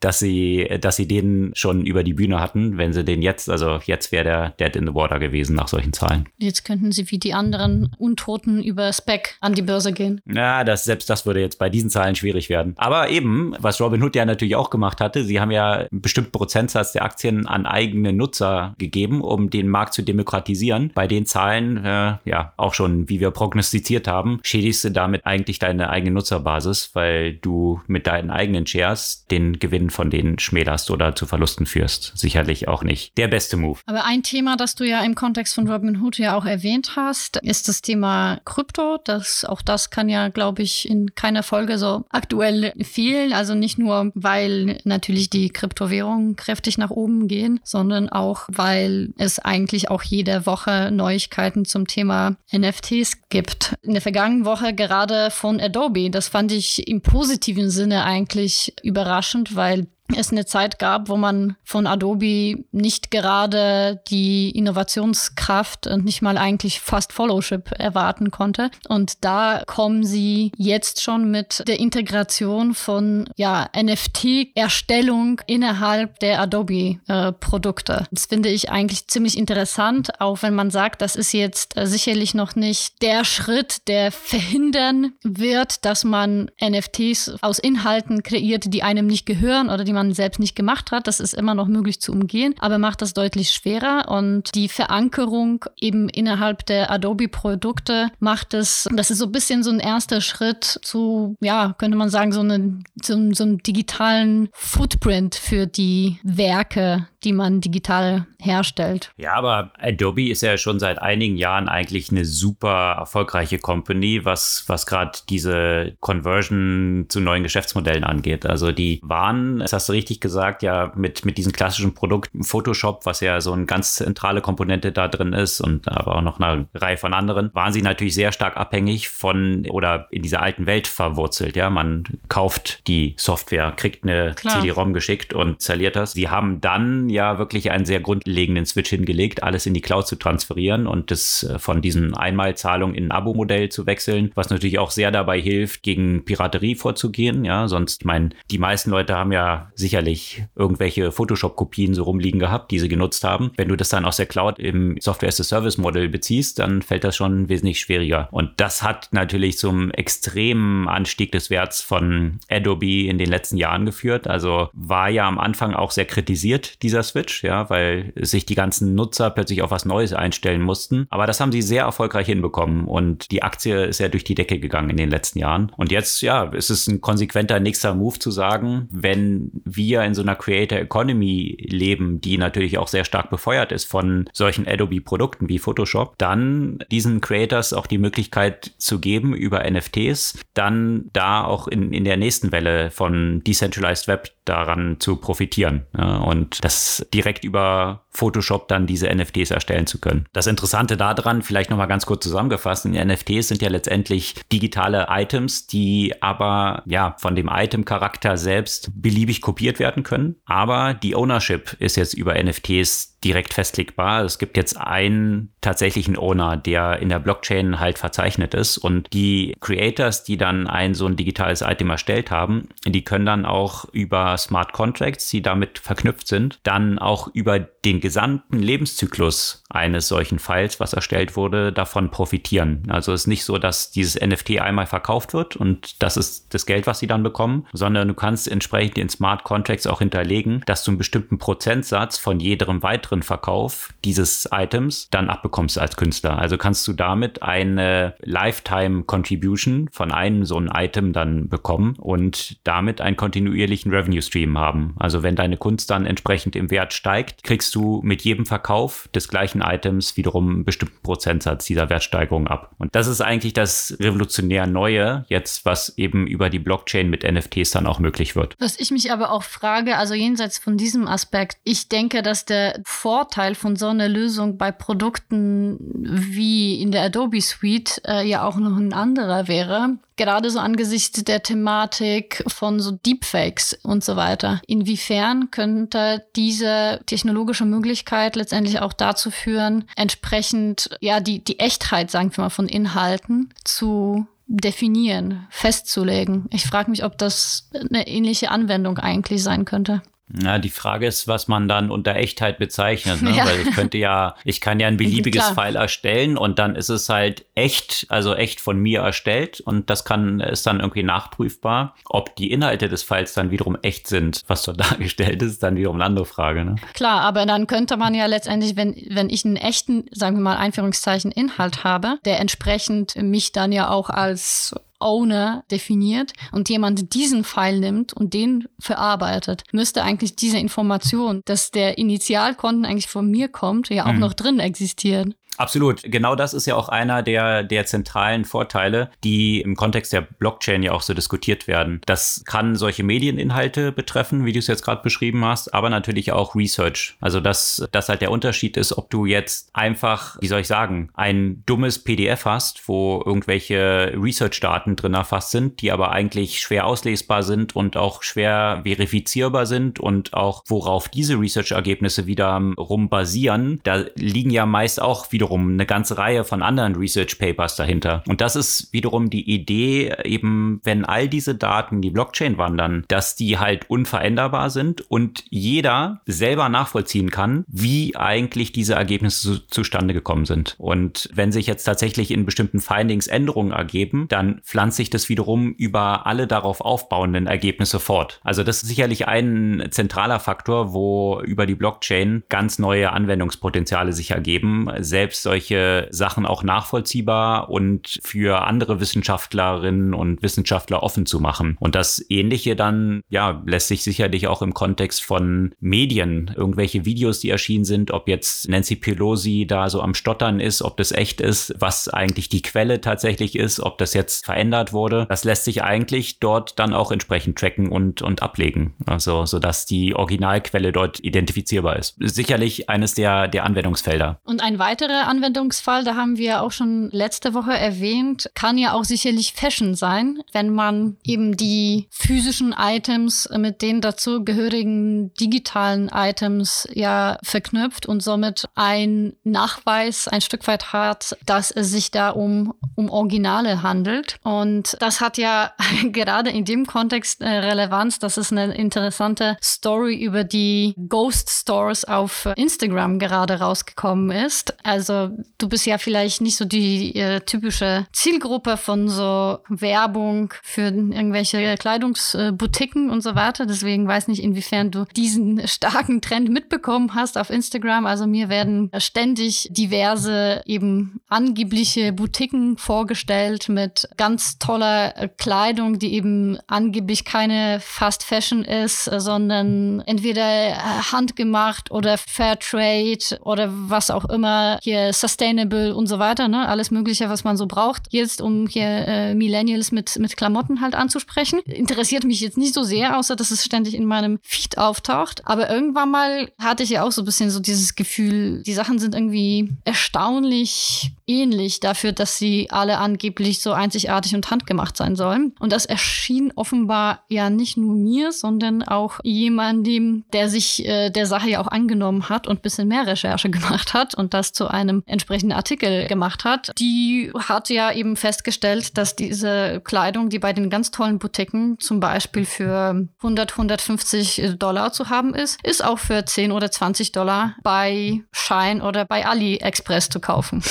dass sie, dass sie den schon über die Bühne hatten, wenn sie den jetzt, also jetzt wäre der Dead in the Water gewesen nach solchen Zahlen. Jetzt könnten sie wie die anderen Untoten über Spec an die Börse gehen. Ja, das, selbst das würde jetzt bei diesen Zahlen schwierig werden. Aber eben, was Robinhood ja natürlich auch gemacht hatte, sie haben ja einen bestimmten Prozentsatz der Aktien an eigene Nutzer gegeben, um den Markt zu demokratisieren. Bei den Zahlen, äh, ja, auch schon, wie wir prognostiziert haben, schädigst du damit eigentlich deine eigene Nutzerbasis, weil du mit deinen eigenen Shares den Gewinn von denen schmälerst oder zu Verlusten führst. Sicherlich auch nicht der beste Move. Aber ein Thema, das du ja im Kontext von Robinhood ja auch erwähnt hast, ist das Thema Krypto. Das, auch das kann ja, glaube ich, in keiner Folge so aktuell fehlen. Also nicht nur, weil natürlich die Kryptowährungen kräftig nach oben gehen, sondern auch, weil es eigentlich auch jede Woche Neuigkeiten zum Thema NFTs gibt. In der vergangenen Woche gerade von Adobe. Das fand ich im positiven Sinne eigentlich überraschend, weil es eine Zeit gab, wo man von Adobe nicht gerade die Innovationskraft und nicht mal eigentlich Fast Followship erwarten konnte. Und da kommen sie jetzt schon mit der Integration von ja, NFT-Erstellung innerhalb der Adobe-Produkte. Äh, das finde ich eigentlich ziemlich interessant, auch wenn man sagt, das ist jetzt äh, sicherlich noch nicht der Schritt, der verhindern wird, dass man NFTs aus Inhalten kreiert, die einem nicht gehören oder die man man selbst nicht gemacht hat. Das ist immer noch möglich zu umgehen, aber macht das deutlich schwerer. Und die Verankerung eben innerhalb der Adobe-Produkte macht es, das ist so ein bisschen so ein erster Schritt zu, ja, könnte man sagen, so, eine, so, so einen digitalen Footprint für die Werke, die man digital herstellt. Ja, aber Adobe ist ja schon seit einigen Jahren eigentlich eine super erfolgreiche Company, was, was gerade diese Conversion zu neuen Geschäftsmodellen angeht. Also die waren, das hast du richtig gesagt, ja, mit, mit diesen klassischen Produkten Photoshop, was ja so eine ganz zentrale Komponente da drin ist und aber auch noch eine Reihe von anderen, waren sie natürlich sehr stark abhängig von oder in dieser alten Welt verwurzelt. Ja, man kauft die Software, kriegt eine CD-ROM geschickt und installiert das. Sie haben dann ja wirklich einen sehr grundlegenden Switch hingelegt, alles in die Cloud zu transferieren und das äh, von diesen Einmalzahlungen in ein Abo-Modell zu wechseln, was natürlich auch sehr dabei hilft, gegen Piraterie vorzugehen. Ja, sonst, ich meine, die meisten Leute haben ja sicherlich irgendwelche Photoshop-Kopien so rumliegen gehabt, die sie genutzt haben. Wenn du das dann aus der Cloud im Software-as-a-Service-Modell beziehst, dann fällt das schon wesentlich schwieriger. Und das hat natürlich zum extremen Anstieg des Werts von Adobe in den letzten Jahren geführt. Also war ja am Anfang auch sehr kritisiert, dieser dieser Switch, ja, weil sich die ganzen Nutzer plötzlich auf was Neues einstellen mussten. Aber das haben sie sehr erfolgreich hinbekommen und die Aktie ist ja durch die Decke gegangen in den letzten Jahren. Und jetzt, ja, ist es ein konsequenter nächster Move zu sagen, wenn wir in so einer Creator Economy leben, die natürlich auch sehr stark befeuert ist von solchen Adobe-Produkten wie Photoshop, dann diesen Creators auch die Möglichkeit zu geben, über NFTs dann da auch in, in der nächsten Welle von Decentralized Web daran zu profitieren. Und das direkt über Photoshop dann diese NFTs erstellen zu können. Das Interessante daran, vielleicht nochmal ganz kurz zusammengefasst, die NFTs sind ja letztendlich digitale Items, die aber ja von dem Item-Charakter selbst beliebig kopiert werden können. Aber die Ownership ist jetzt über NFTs direkt festlegbar. Es gibt jetzt einen tatsächlichen Owner, der in der Blockchain halt verzeichnet ist und die Creators, die dann ein so ein digitales Item erstellt haben, die können dann auch über Smart Contracts, die damit verknüpft sind, dann auch über den gesamten Lebenszyklus eines solchen Files, was erstellt wurde, davon profitieren. Also es ist nicht so, dass dieses NFT einmal verkauft wird und das ist das Geld, was sie dann bekommen, sondern du kannst entsprechend in Smart Contracts auch hinterlegen, dass du einen bestimmten Prozentsatz von jedem weiteren Verkauf dieses Items dann abbekommst als Künstler. Also kannst du damit eine Lifetime Contribution von einem so ein Item dann bekommen und damit einen kontinuierlichen Revenue Stream haben. Also wenn deine Kunst dann entsprechend im Wert steigt, kriegst du mit jedem Verkauf des gleichen Items wiederum einen bestimmten Prozentsatz dieser Wertsteigerung ab. Und das ist eigentlich das revolutionär Neue jetzt, was eben über die Blockchain mit NFTs dann auch möglich wird. Was ich mich aber auch frage, also jenseits von diesem Aspekt, ich denke, dass der Vorteil von so einer Lösung bei Produkten wie in der Adobe Suite äh, ja auch noch ein anderer wäre. Gerade so angesichts der Thematik von so Deepfakes und so weiter. Inwiefern könnte diese technologische Möglichkeit letztendlich auch dazu führen, entsprechend ja die, die Echtheit, sagen wir mal, von Inhalten zu definieren, festzulegen. Ich frage mich, ob das eine ähnliche Anwendung eigentlich sein könnte. Na, die Frage ist, was man dann unter Echtheit bezeichnet, ne? Ja. weil ich könnte ja, ich kann ja ein beliebiges Klar. File erstellen und dann ist es halt echt, also echt von mir erstellt und das kann, ist dann irgendwie nachprüfbar. Ob die Inhalte des Files dann wiederum echt sind, was dort dargestellt ist, dann wiederum eine andere Frage. Ne? Klar, aber dann könnte man ja letztendlich, wenn, wenn ich einen echten, sagen wir mal, Einführungszeichen Inhalt habe, der entsprechend mich dann ja auch als Owner definiert und jemand diesen Pfeil nimmt und den verarbeitet, müsste eigentlich diese Information, dass der Initialkonten eigentlich von mir kommt, ja auch mhm. noch drin existieren. Absolut. Genau das ist ja auch einer der, der zentralen Vorteile, die im Kontext der Blockchain ja auch so diskutiert werden. Das kann solche Medieninhalte betreffen, wie du es jetzt gerade beschrieben hast, aber natürlich auch Research. Also dass das halt der Unterschied ist, ob du jetzt einfach, wie soll ich sagen, ein dummes PDF hast, wo irgendwelche Research-Daten drin erfasst sind, die aber eigentlich schwer auslesbar sind und auch schwer verifizierbar sind und auch worauf diese Research-Ergebnisse wiederum basieren. Da liegen ja meist auch wiederum wiederum eine ganze Reihe von anderen Research Papers dahinter. Und das ist wiederum die Idee, eben, wenn all diese Daten in die Blockchain wandern, dass die halt unveränderbar sind und jeder selber nachvollziehen kann, wie eigentlich diese Ergebnisse zu, zustande gekommen sind. Und wenn sich jetzt tatsächlich in bestimmten Findings Änderungen ergeben, dann pflanzt sich das wiederum über alle darauf aufbauenden Ergebnisse fort. Also das ist sicherlich ein zentraler Faktor, wo über die Blockchain ganz neue Anwendungspotenziale sich ergeben, selbst solche Sachen auch nachvollziehbar und für andere Wissenschaftlerinnen und Wissenschaftler offen zu machen. Und das Ähnliche dann, ja, lässt sich sicherlich auch im Kontext von Medien, irgendwelche Videos, die erschienen sind, ob jetzt Nancy Pelosi da so am Stottern ist, ob das echt ist, was eigentlich die Quelle tatsächlich ist, ob das jetzt verändert wurde. Das lässt sich eigentlich dort dann auch entsprechend tracken und, und ablegen. Also, sodass die Originalquelle dort identifizierbar ist. Sicherlich eines der, der Anwendungsfelder. Und ein weiterer Anwendungsfall, da haben wir auch schon letzte Woche erwähnt, kann ja auch sicherlich Fashion sein, wenn man eben die physischen Items mit den dazu gehörigen digitalen Items ja verknüpft und somit ein Nachweis ein Stück weit hat, dass es sich da um, um Originale handelt. Und das hat ja gerade in dem Kontext äh, Relevanz. Das ist eine interessante Story über die Ghost Stores auf Instagram gerade rausgekommen ist. Also du bist ja vielleicht nicht so die äh, typische Zielgruppe von so Werbung für irgendwelche Kleidungsboutiquen und so weiter. Deswegen weiß nicht, inwiefern du diesen starken Trend mitbekommen hast auf Instagram. Also mir werden ständig diverse eben angebliche Boutiquen vorgestellt mit ganz toller äh, Kleidung, die eben angeblich keine Fast Fashion ist, sondern entweder äh, handgemacht oder Fairtrade oder was auch immer hier Sustainable und so weiter, ne? Alles Mögliche, was man so braucht, jetzt um hier äh, Millennials mit, mit Klamotten halt anzusprechen. Interessiert mich jetzt nicht so sehr, außer dass es ständig in meinem Feed auftaucht. Aber irgendwann mal hatte ich ja auch so ein bisschen so dieses Gefühl, die Sachen sind irgendwie erstaunlich ähnlich dafür, dass sie alle angeblich so einzigartig und handgemacht sein sollen. Und das erschien offenbar ja nicht nur mir, sondern auch jemandem, der sich äh, der Sache ja auch angenommen hat und bisschen mehr Recherche gemacht hat und das zu einem entsprechenden Artikel gemacht hat. Die hat ja eben festgestellt, dass diese Kleidung, die bei den ganz tollen Boutiquen zum Beispiel für 100, 150 Dollar zu haben ist, ist auch für 10 oder 20 Dollar bei Shine oder bei AliExpress zu kaufen.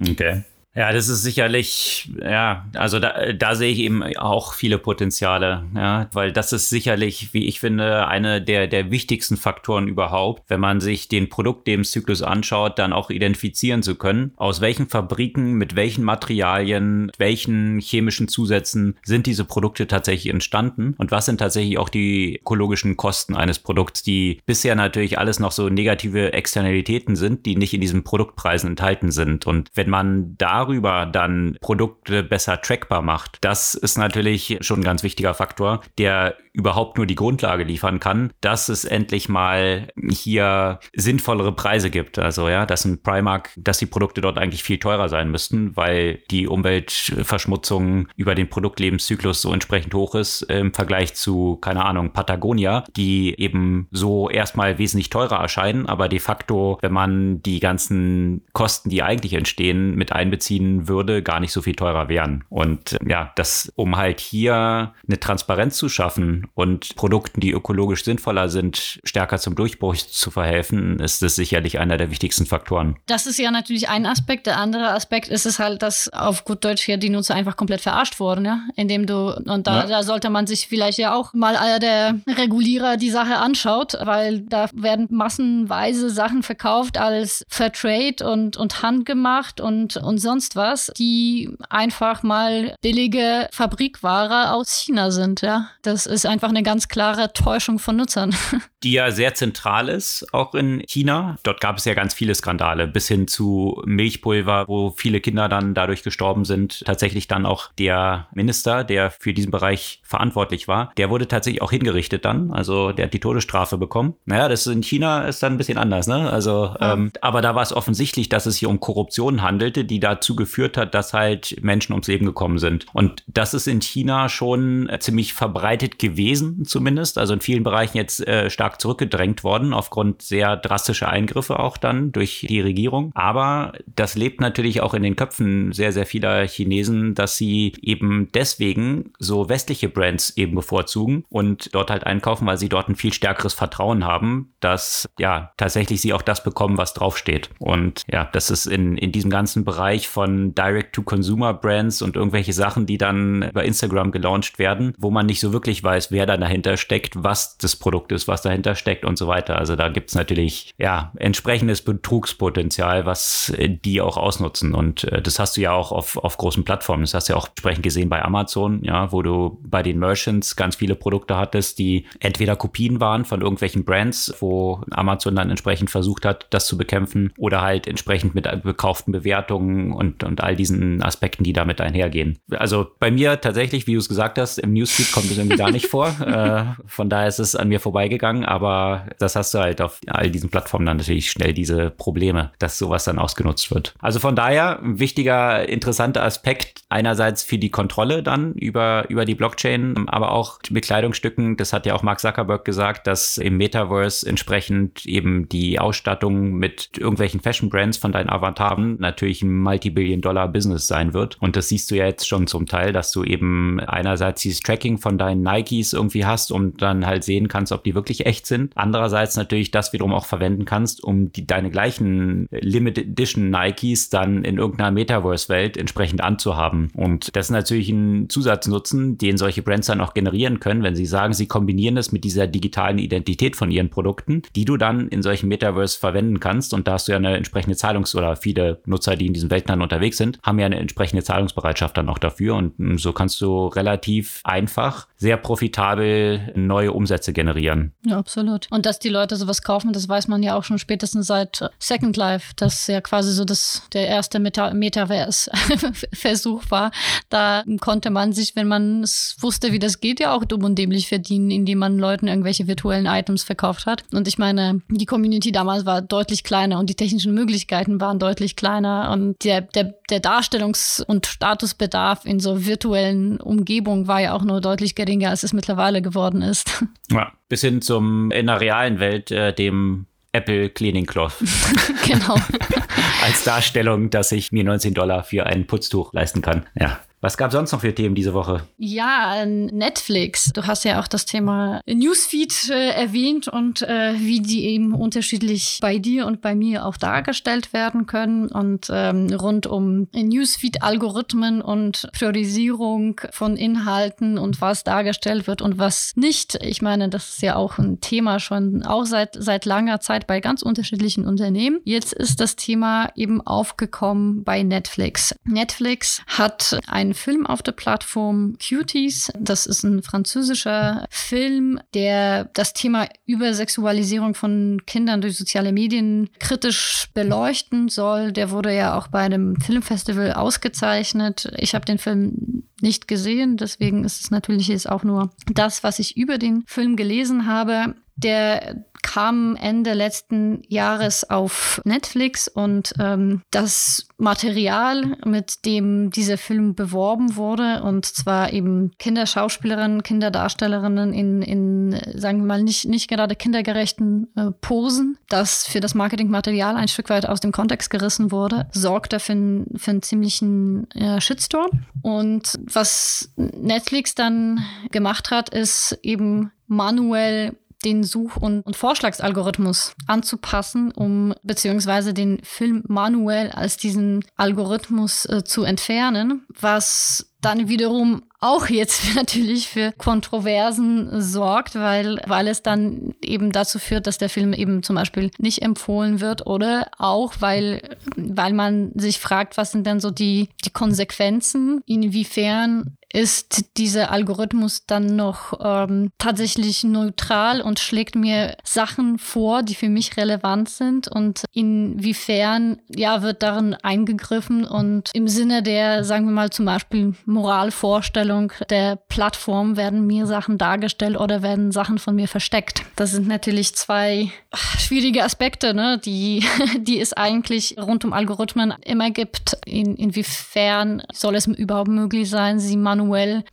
Okay. Ja, das ist sicherlich, ja, also da, da sehe ich eben auch viele Potenziale, ja, weil das ist sicherlich, wie ich finde, eine der, der wichtigsten Faktoren überhaupt, wenn man sich den Produktlebenszyklus anschaut, dann auch identifizieren zu können, aus welchen Fabriken, mit welchen Materialien, mit welchen chemischen Zusätzen sind diese Produkte tatsächlich entstanden und was sind tatsächlich auch die ökologischen Kosten eines Produkts, die bisher natürlich alles noch so negative Externalitäten sind, die nicht in diesen Produktpreisen enthalten sind. Und wenn man da darüber dann Produkte besser trackbar macht, das ist natürlich schon ein ganz wichtiger Faktor, der überhaupt nur die Grundlage liefern kann, dass es endlich mal hier sinnvollere Preise gibt. Also ja, dass ein Primark, dass die Produkte dort eigentlich viel teurer sein müssten, weil die Umweltverschmutzung über den Produktlebenszyklus so entsprechend hoch ist im Vergleich zu, keine Ahnung, Patagonia, die eben so erstmal wesentlich teurer erscheinen, aber de facto, wenn man die ganzen Kosten, die eigentlich entstehen, mit einbeziehen würde, gar nicht so viel teurer wären. Und ja, das, um halt hier eine Transparenz zu schaffen, und Produkten, die ökologisch sinnvoller sind, stärker zum Durchbruch zu verhelfen, ist das sicherlich einer der wichtigsten Faktoren. Das ist ja natürlich ein Aspekt. Der andere Aspekt ist es halt, dass auf gut Deutsch hier die Nutzer einfach komplett verarscht wurden, ja? Indem du, und da, ja. da sollte man sich vielleicht ja auch mal der Regulierer die Sache anschaut, weil da werden massenweise Sachen verkauft als Fairtrade und, und handgemacht und, und sonst was, die einfach mal billige Fabrikware aus China sind, ja. Das ist einfach eine ganz klare Täuschung von Nutzern. Die ja sehr zentral ist, auch in China. Dort gab es ja ganz viele Skandale, bis hin zu Milchpulver, wo viele Kinder dann dadurch gestorben sind. Tatsächlich dann auch der Minister, der für diesen Bereich verantwortlich war, der wurde tatsächlich auch hingerichtet dann. Also der hat die Todesstrafe bekommen. Naja, das in China ist dann ein bisschen anders, ne? Also, ja. ähm, aber da war es offensichtlich, dass es hier um Korruption handelte, die dazu geführt hat, dass halt Menschen ums Leben gekommen sind. Und das ist in China schon ziemlich verbreitet gewesen gewesen, zumindest. Also in vielen Bereichen jetzt äh, stark zurückgedrängt worden, aufgrund sehr drastischer Eingriffe auch dann durch die Regierung. Aber das lebt natürlich auch in den Köpfen sehr, sehr vieler Chinesen, dass sie eben deswegen so westliche Brands eben bevorzugen und dort halt einkaufen, weil sie dort ein viel stärkeres Vertrauen haben, dass ja tatsächlich sie auch das bekommen, was draufsteht. Und ja, das ist in, in diesem ganzen Bereich von Direct-to-Consumer-Brands und irgendwelche Sachen, die dann über Instagram gelauncht werden, wo man nicht so wirklich weiß, wer da dahinter steckt, was das Produkt ist, was dahinter steckt und so weiter. Also da gibt es natürlich ja entsprechendes Betrugspotenzial, was äh, die auch ausnutzen. Und äh, das hast du ja auch auf, auf großen Plattformen. Das hast du ja auch entsprechend gesehen bei Amazon, ja, wo du bei den Merchants ganz viele Produkte hattest, die entweder Kopien waren von irgendwelchen Brands, wo Amazon dann entsprechend versucht hat, das zu bekämpfen, oder halt entsprechend mit gekauften Bewertungen und, und all diesen Aspekten, die damit einhergehen. Also bei mir tatsächlich, wie du es gesagt hast, im Newsfeed kommt es irgendwie gar nicht vor. äh, von daher ist es an mir vorbeigegangen, aber das hast du halt auf all diesen Plattformen dann natürlich schnell diese Probleme, dass sowas dann ausgenutzt wird. Also von daher ein wichtiger, interessanter Aspekt einerseits für die Kontrolle dann über, über die Blockchain, aber auch mit Kleidungsstücken. Das hat ja auch Mark Zuckerberg gesagt, dass im Metaverse entsprechend eben die Ausstattung mit irgendwelchen Fashion Brands von deinen Avataren natürlich ein Multi-Billion-Dollar-Business sein wird. Und das siehst du ja jetzt schon zum Teil, dass du eben einerseits dieses Tracking von deinen Nike Nikes irgendwie hast und dann halt sehen kannst, ob die wirklich echt sind. Andererseits natürlich das wiederum auch verwenden kannst, um die, deine gleichen Limited Edition Nikes dann in irgendeiner Metaverse-Welt entsprechend anzuhaben. Und das ist natürlich ein Zusatznutzen, den solche Brands dann auch generieren können, wenn sie sagen, sie kombinieren es mit dieser digitalen Identität von ihren Produkten, die du dann in solchen Metaverse verwenden kannst. Und da hast du ja eine entsprechende Zahlungs- oder viele Nutzer, die in diesen Welten dann unterwegs sind, haben ja eine entsprechende Zahlungsbereitschaft dann auch dafür. Und so kannst du relativ einfach sehr profitabel neue Umsätze generieren. Ja, absolut. Und dass die Leute sowas kaufen, das weiß man ja auch schon spätestens seit Second Life, das ja quasi so das, der erste Meta Metaverse-Versuch war. Da konnte man sich, wenn man es wusste, wie das geht, ja auch dumm und dämlich verdienen, indem man Leuten irgendwelche virtuellen Items verkauft hat. Und ich meine, die Community damals war deutlich kleiner und die technischen Möglichkeiten waren deutlich kleiner und der, der, der Darstellungs- und Statusbedarf in so virtuellen Umgebungen war ja auch nur deutlich geringer, als es mittlerweile geworden ist. Ja, bis hin zum in der realen Welt, äh, dem Apple Cleaning Cloth. genau. Als Darstellung, dass ich mir 19 Dollar für ein Putztuch leisten kann. Ja. Was gab sonst noch für Themen diese Woche? Ja, Netflix. Du hast ja auch das Thema Newsfeed äh, erwähnt und äh, wie die eben unterschiedlich bei dir und bei mir auch dargestellt werden können. Und ähm, rund um Newsfeed-Algorithmen und Priorisierung von Inhalten und was dargestellt wird und was nicht. Ich meine, das ist ja auch ein Thema schon auch seit, seit langer Zeit bei ganz unterschiedlichen Unternehmen. Jetzt ist das Thema eben aufgekommen bei Netflix. Netflix hat ein einen Film auf der Plattform Cuties. Das ist ein französischer Film, der das Thema Übersexualisierung von Kindern durch soziale Medien kritisch beleuchten soll. Der wurde ja auch bei einem Filmfestival ausgezeichnet. Ich habe den Film nicht gesehen, deswegen ist es natürlich jetzt auch nur das, was ich über den Film gelesen habe. Der kam Ende letzten Jahres auf Netflix und ähm, das Material, mit dem dieser Film beworben wurde, und zwar eben Kinderschauspielerinnen, Kinderdarstellerinnen in, in sagen wir mal, nicht, nicht gerade kindergerechten äh, Posen, das für das Marketingmaterial ein Stück weit aus dem Kontext gerissen wurde, sorgte für, für einen ziemlichen äh, Shitstorm. Und was Netflix dann gemacht hat, ist eben manuell den Such- und, und, Vorschlagsalgorithmus anzupassen, um beziehungsweise den Film manuell als diesen Algorithmus äh, zu entfernen, was dann wiederum auch jetzt natürlich für Kontroversen sorgt, weil, weil es dann eben dazu führt, dass der Film eben zum Beispiel nicht empfohlen wird oder auch, weil, weil man sich fragt, was sind denn so die, die Konsequenzen, inwiefern ist dieser Algorithmus dann noch ähm, tatsächlich neutral und schlägt mir Sachen vor, die für mich relevant sind und inwiefern ja wird darin eingegriffen und im Sinne der, sagen wir mal zum Beispiel Moralvorstellung der Plattform werden mir Sachen dargestellt oder werden Sachen von mir versteckt. Das sind natürlich zwei schwierige Aspekte, ne, die, die es eigentlich rund um Algorithmen immer gibt. In, inwiefern soll es überhaupt möglich sein, sie manuell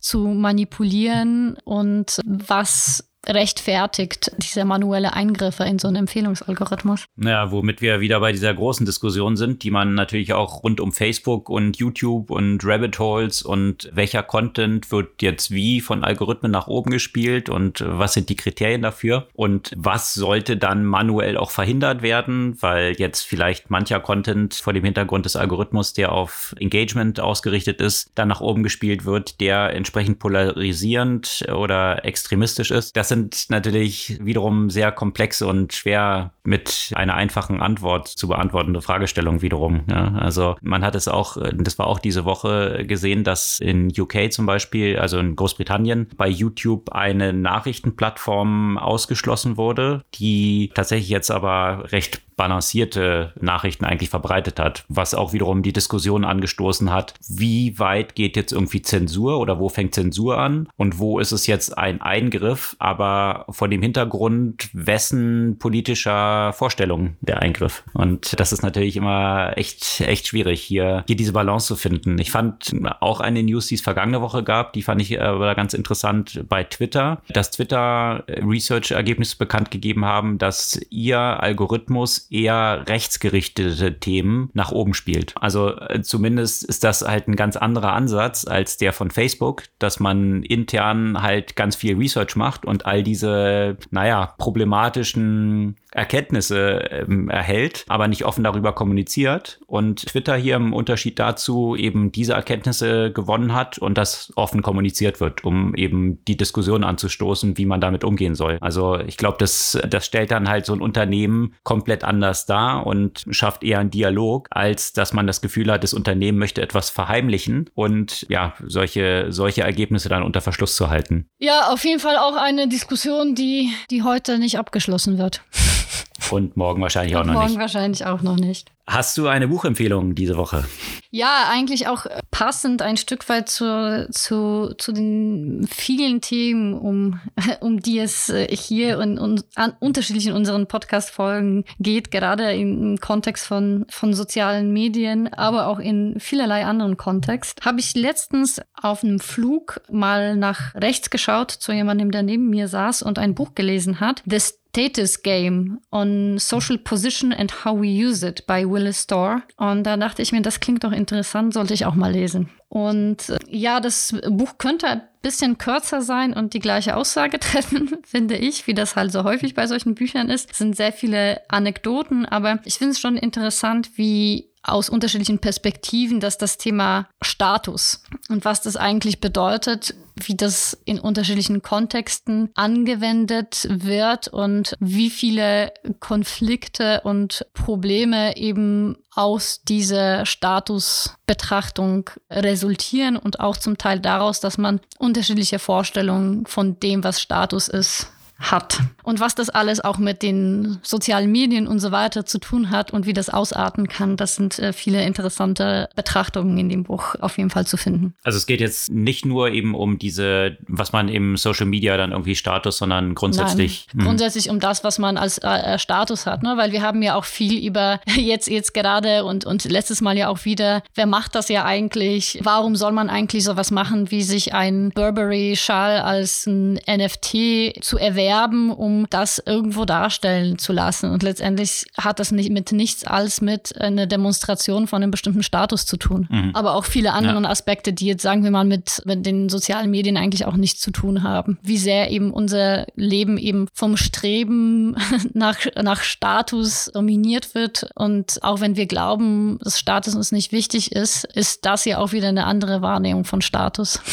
zu manipulieren und was rechtfertigt diese manuelle Eingriffe in so einen Empfehlungsalgorithmus. Ja, womit wir wieder bei dieser großen Diskussion sind, die man natürlich auch rund um Facebook und YouTube und Rabbit Holes und welcher Content wird jetzt wie von Algorithmen nach oben gespielt und was sind die Kriterien dafür und was sollte dann manuell auch verhindert werden, weil jetzt vielleicht mancher Content vor dem Hintergrund des Algorithmus, der auf Engagement ausgerichtet ist, dann nach oben gespielt wird, der entsprechend polarisierend oder extremistisch ist. Das sind sind natürlich wiederum sehr komplexe und schwer mit einer einfachen Antwort zu beantwortende Fragestellungen wiederum. Ja. Also man hat es auch, das war auch diese Woche gesehen, dass in UK zum Beispiel, also in Großbritannien, bei YouTube eine Nachrichtenplattform ausgeschlossen wurde, die tatsächlich jetzt aber recht balancierte Nachrichten eigentlich verbreitet hat, was auch wiederum die Diskussion angestoßen hat, wie weit geht jetzt irgendwie Zensur oder wo fängt Zensur an und wo ist es jetzt ein Eingriff, aber vor dem Hintergrund wessen politischer Vorstellung der Eingriff. Und das ist natürlich immer echt, echt schwierig, hier, hier diese Balance zu finden. Ich fand auch eine News, die es vergangene Woche gab, die fand ich aber ganz interessant bei Twitter, dass Twitter Research-Ergebnisse bekannt gegeben haben, dass ihr Algorithmus eher rechtsgerichtete Themen nach oben spielt. Also äh, zumindest ist das halt ein ganz anderer Ansatz als der von Facebook, dass man intern halt ganz viel Research macht und all diese, naja, problematischen Erkenntnisse ähm, erhält, aber nicht offen darüber kommuniziert. Und Twitter hier im Unterschied dazu eben diese Erkenntnisse gewonnen hat und das offen kommuniziert wird, um eben die Diskussion anzustoßen, wie man damit umgehen soll. Also ich glaube, das, das stellt dann halt so ein Unternehmen komplett anders dar und schafft eher einen Dialog, als dass man das Gefühl hat, das Unternehmen möchte etwas verheimlichen und ja, solche, solche Ergebnisse dann unter Verschluss zu halten. Ja, auf jeden Fall auch eine Diskussion, die, die heute nicht abgeschlossen wird. Und morgen wahrscheinlich auch noch morgen nicht. Morgen wahrscheinlich auch noch nicht. Hast du eine Buchempfehlung diese Woche? Ja, eigentlich auch passend ein Stück weit zu, zu, zu den vielen Themen, um, um die es äh, hier und, und an unterschiedlichen unseren Podcast-Folgen geht, gerade im Kontext von, von sozialen Medien, aber auch in vielerlei anderen Kontext. Habe ich letztens auf einem Flug mal nach rechts geschaut zu jemandem, der neben mir saß und ein Buch gelesen hat. Das Status Game on Social Position and How We Use It by Willis Storr. Und da dachte ich mir, das klingt doch interessant, sollte ich auch mal lesen. Und äh, ja, das Buch könnte ein bisschen kürzer sein und die gleiche Aussage treffen, finde ich, wie das halt so häufig bei solchen Büchern ist. Es sind sehr viele Anekdoten, aber ich finde es schon interessant, wie aus unterschiedlichen Perspektiven, dass das Thema Status und was das eigentlich bedeutet, wie das in unterschiedlichen Kontexten angewendet wird und wie viele Konflikte und Probleme eben aus dieser Statusbetrachtung resultieren und auch zum Teil daraus, dass man unterschiedliche Vorstellungen von dem, was Status ist, hat. Und was das alles auch mit den sozialen Medien und so weiter zu tun hat und wie das ausarten kann, das sind äh, viele interessante Betrachtungen in dem Buch auf jeden Fall zu finden. Also es geht jetzt nicht nur eben um diese, was man im Social Media dann irgendwie Status, sondern grundsätzlich. Nein, grundsätzlich um das, was man als äh, Status hat, ne? weil wir haben ja auch viel über jetzt, jetzt gerade und, und letztes Mal ja auch wieder, wer macht das ja eigentlich? Warum soll man eigentlich sowas machen, wie sich ein Burberry-Schal als ein NFT zu erwerben? Werben, um das irgendwo darstellen zu lassen. Und letztendlich hat das nicht mit nichts als mit einer Demonstration von einem bestimmten Status zu tun. Mhm. Aber auch viele andere ja. Aspekte, die jetzt, sagen wir mal, mit, mit den sozialen Medien eigentlich auch nichts zu tun haben. Wie sehr eben unser Leben eben vom Streben nach, nach Status dominiert wird. Und auch wenn wir glauben, dass Status uns nicht wichtig ist, ist das ja auch wieder eine andere Wahrnehmung von Status.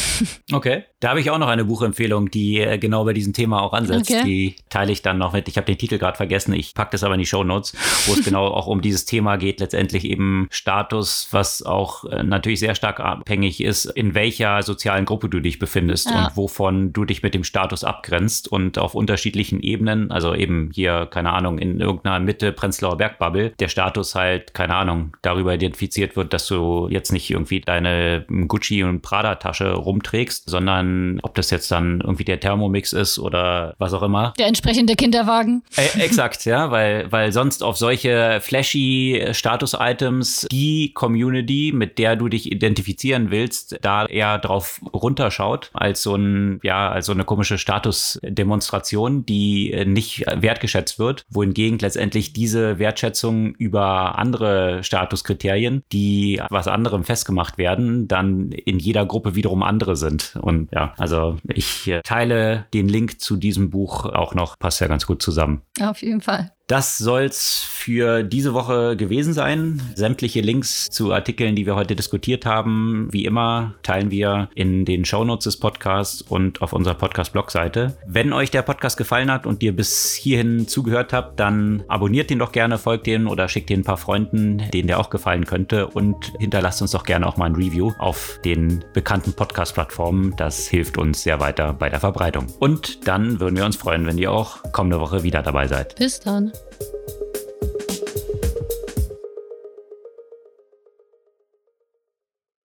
Okay. Da habe ich auch noch eine Buchempfehlung, die äh, genau bei diesem Thema auch ansetzt. Okay. Die teile ich dann noch mit. Ich habe den Titel gerade vergessen. Ich packe das aber in die Show Notes, wo es genau auch um dieses Thema geht. Letztendlich eben Status, was auch äh, natürlich sehr stark abhängig ist, in welcher sozialen Gruppe du dich befindest ja. und wovon du dich mit dem Status abgrenzt und auf unterschiedlichen Ebenen. Also eben hier, keine Ahnung, in irgendeiner Mitte Prenzlauer Bergbubble, der Status halt, keine Ahnung, darüber identifiziert wird, dass du jetzt nicht irgendwie deine Gucci und Prada Tasche rumträgst, sondern ob das jetzt dann irgendwie der Thermomix ist oder was auch immer. Der entsprechende Kinderwagen. Äh, exakt, ja, weil, weil sonst auf solche flashy Status-Items die Community, mit der du dich identifizieren willst, da eher drauf runterschaut, als so ein, ja, als so eine komische Statusdemonstration, die nicht wertgeschätzt wird, wohingegen letztendlich diese Wertschätzung über andere Statuskriterien, die was anderem festgemacht werden, dann in jeder Gruppe wiederum andere sind. Und ja, also ich äh, teile den Link zu diesem Buch auch noch, passt ja ganz gut zusammen. Auf jeden Fall. Das soll's für diese Woche gewesen sein. Sämtliche Links zu Artikeln, die wir heute diskutiert haben, wie immer, teilen wir in den Shownotes des Podcasts und auf unserer Podcast-Blog-Seite. Wenn euch der Podcast gefallen hat und ihr bis hierhin zugehört habt, dann abonniert den doch gerne, folgt den oder schickt den ein paar Freunden, denen der auch gefallen könnte und hinterlasst uns doch gerne auch mal ein Review auf den bekannten Podcast-Plattformen. Das hilft uns sehr weiter bei der Verbreitung. Und dann würden wir uns freuen, wenn ihr auch kommende Woche wieder dabei seid. Bis dann. Thank you.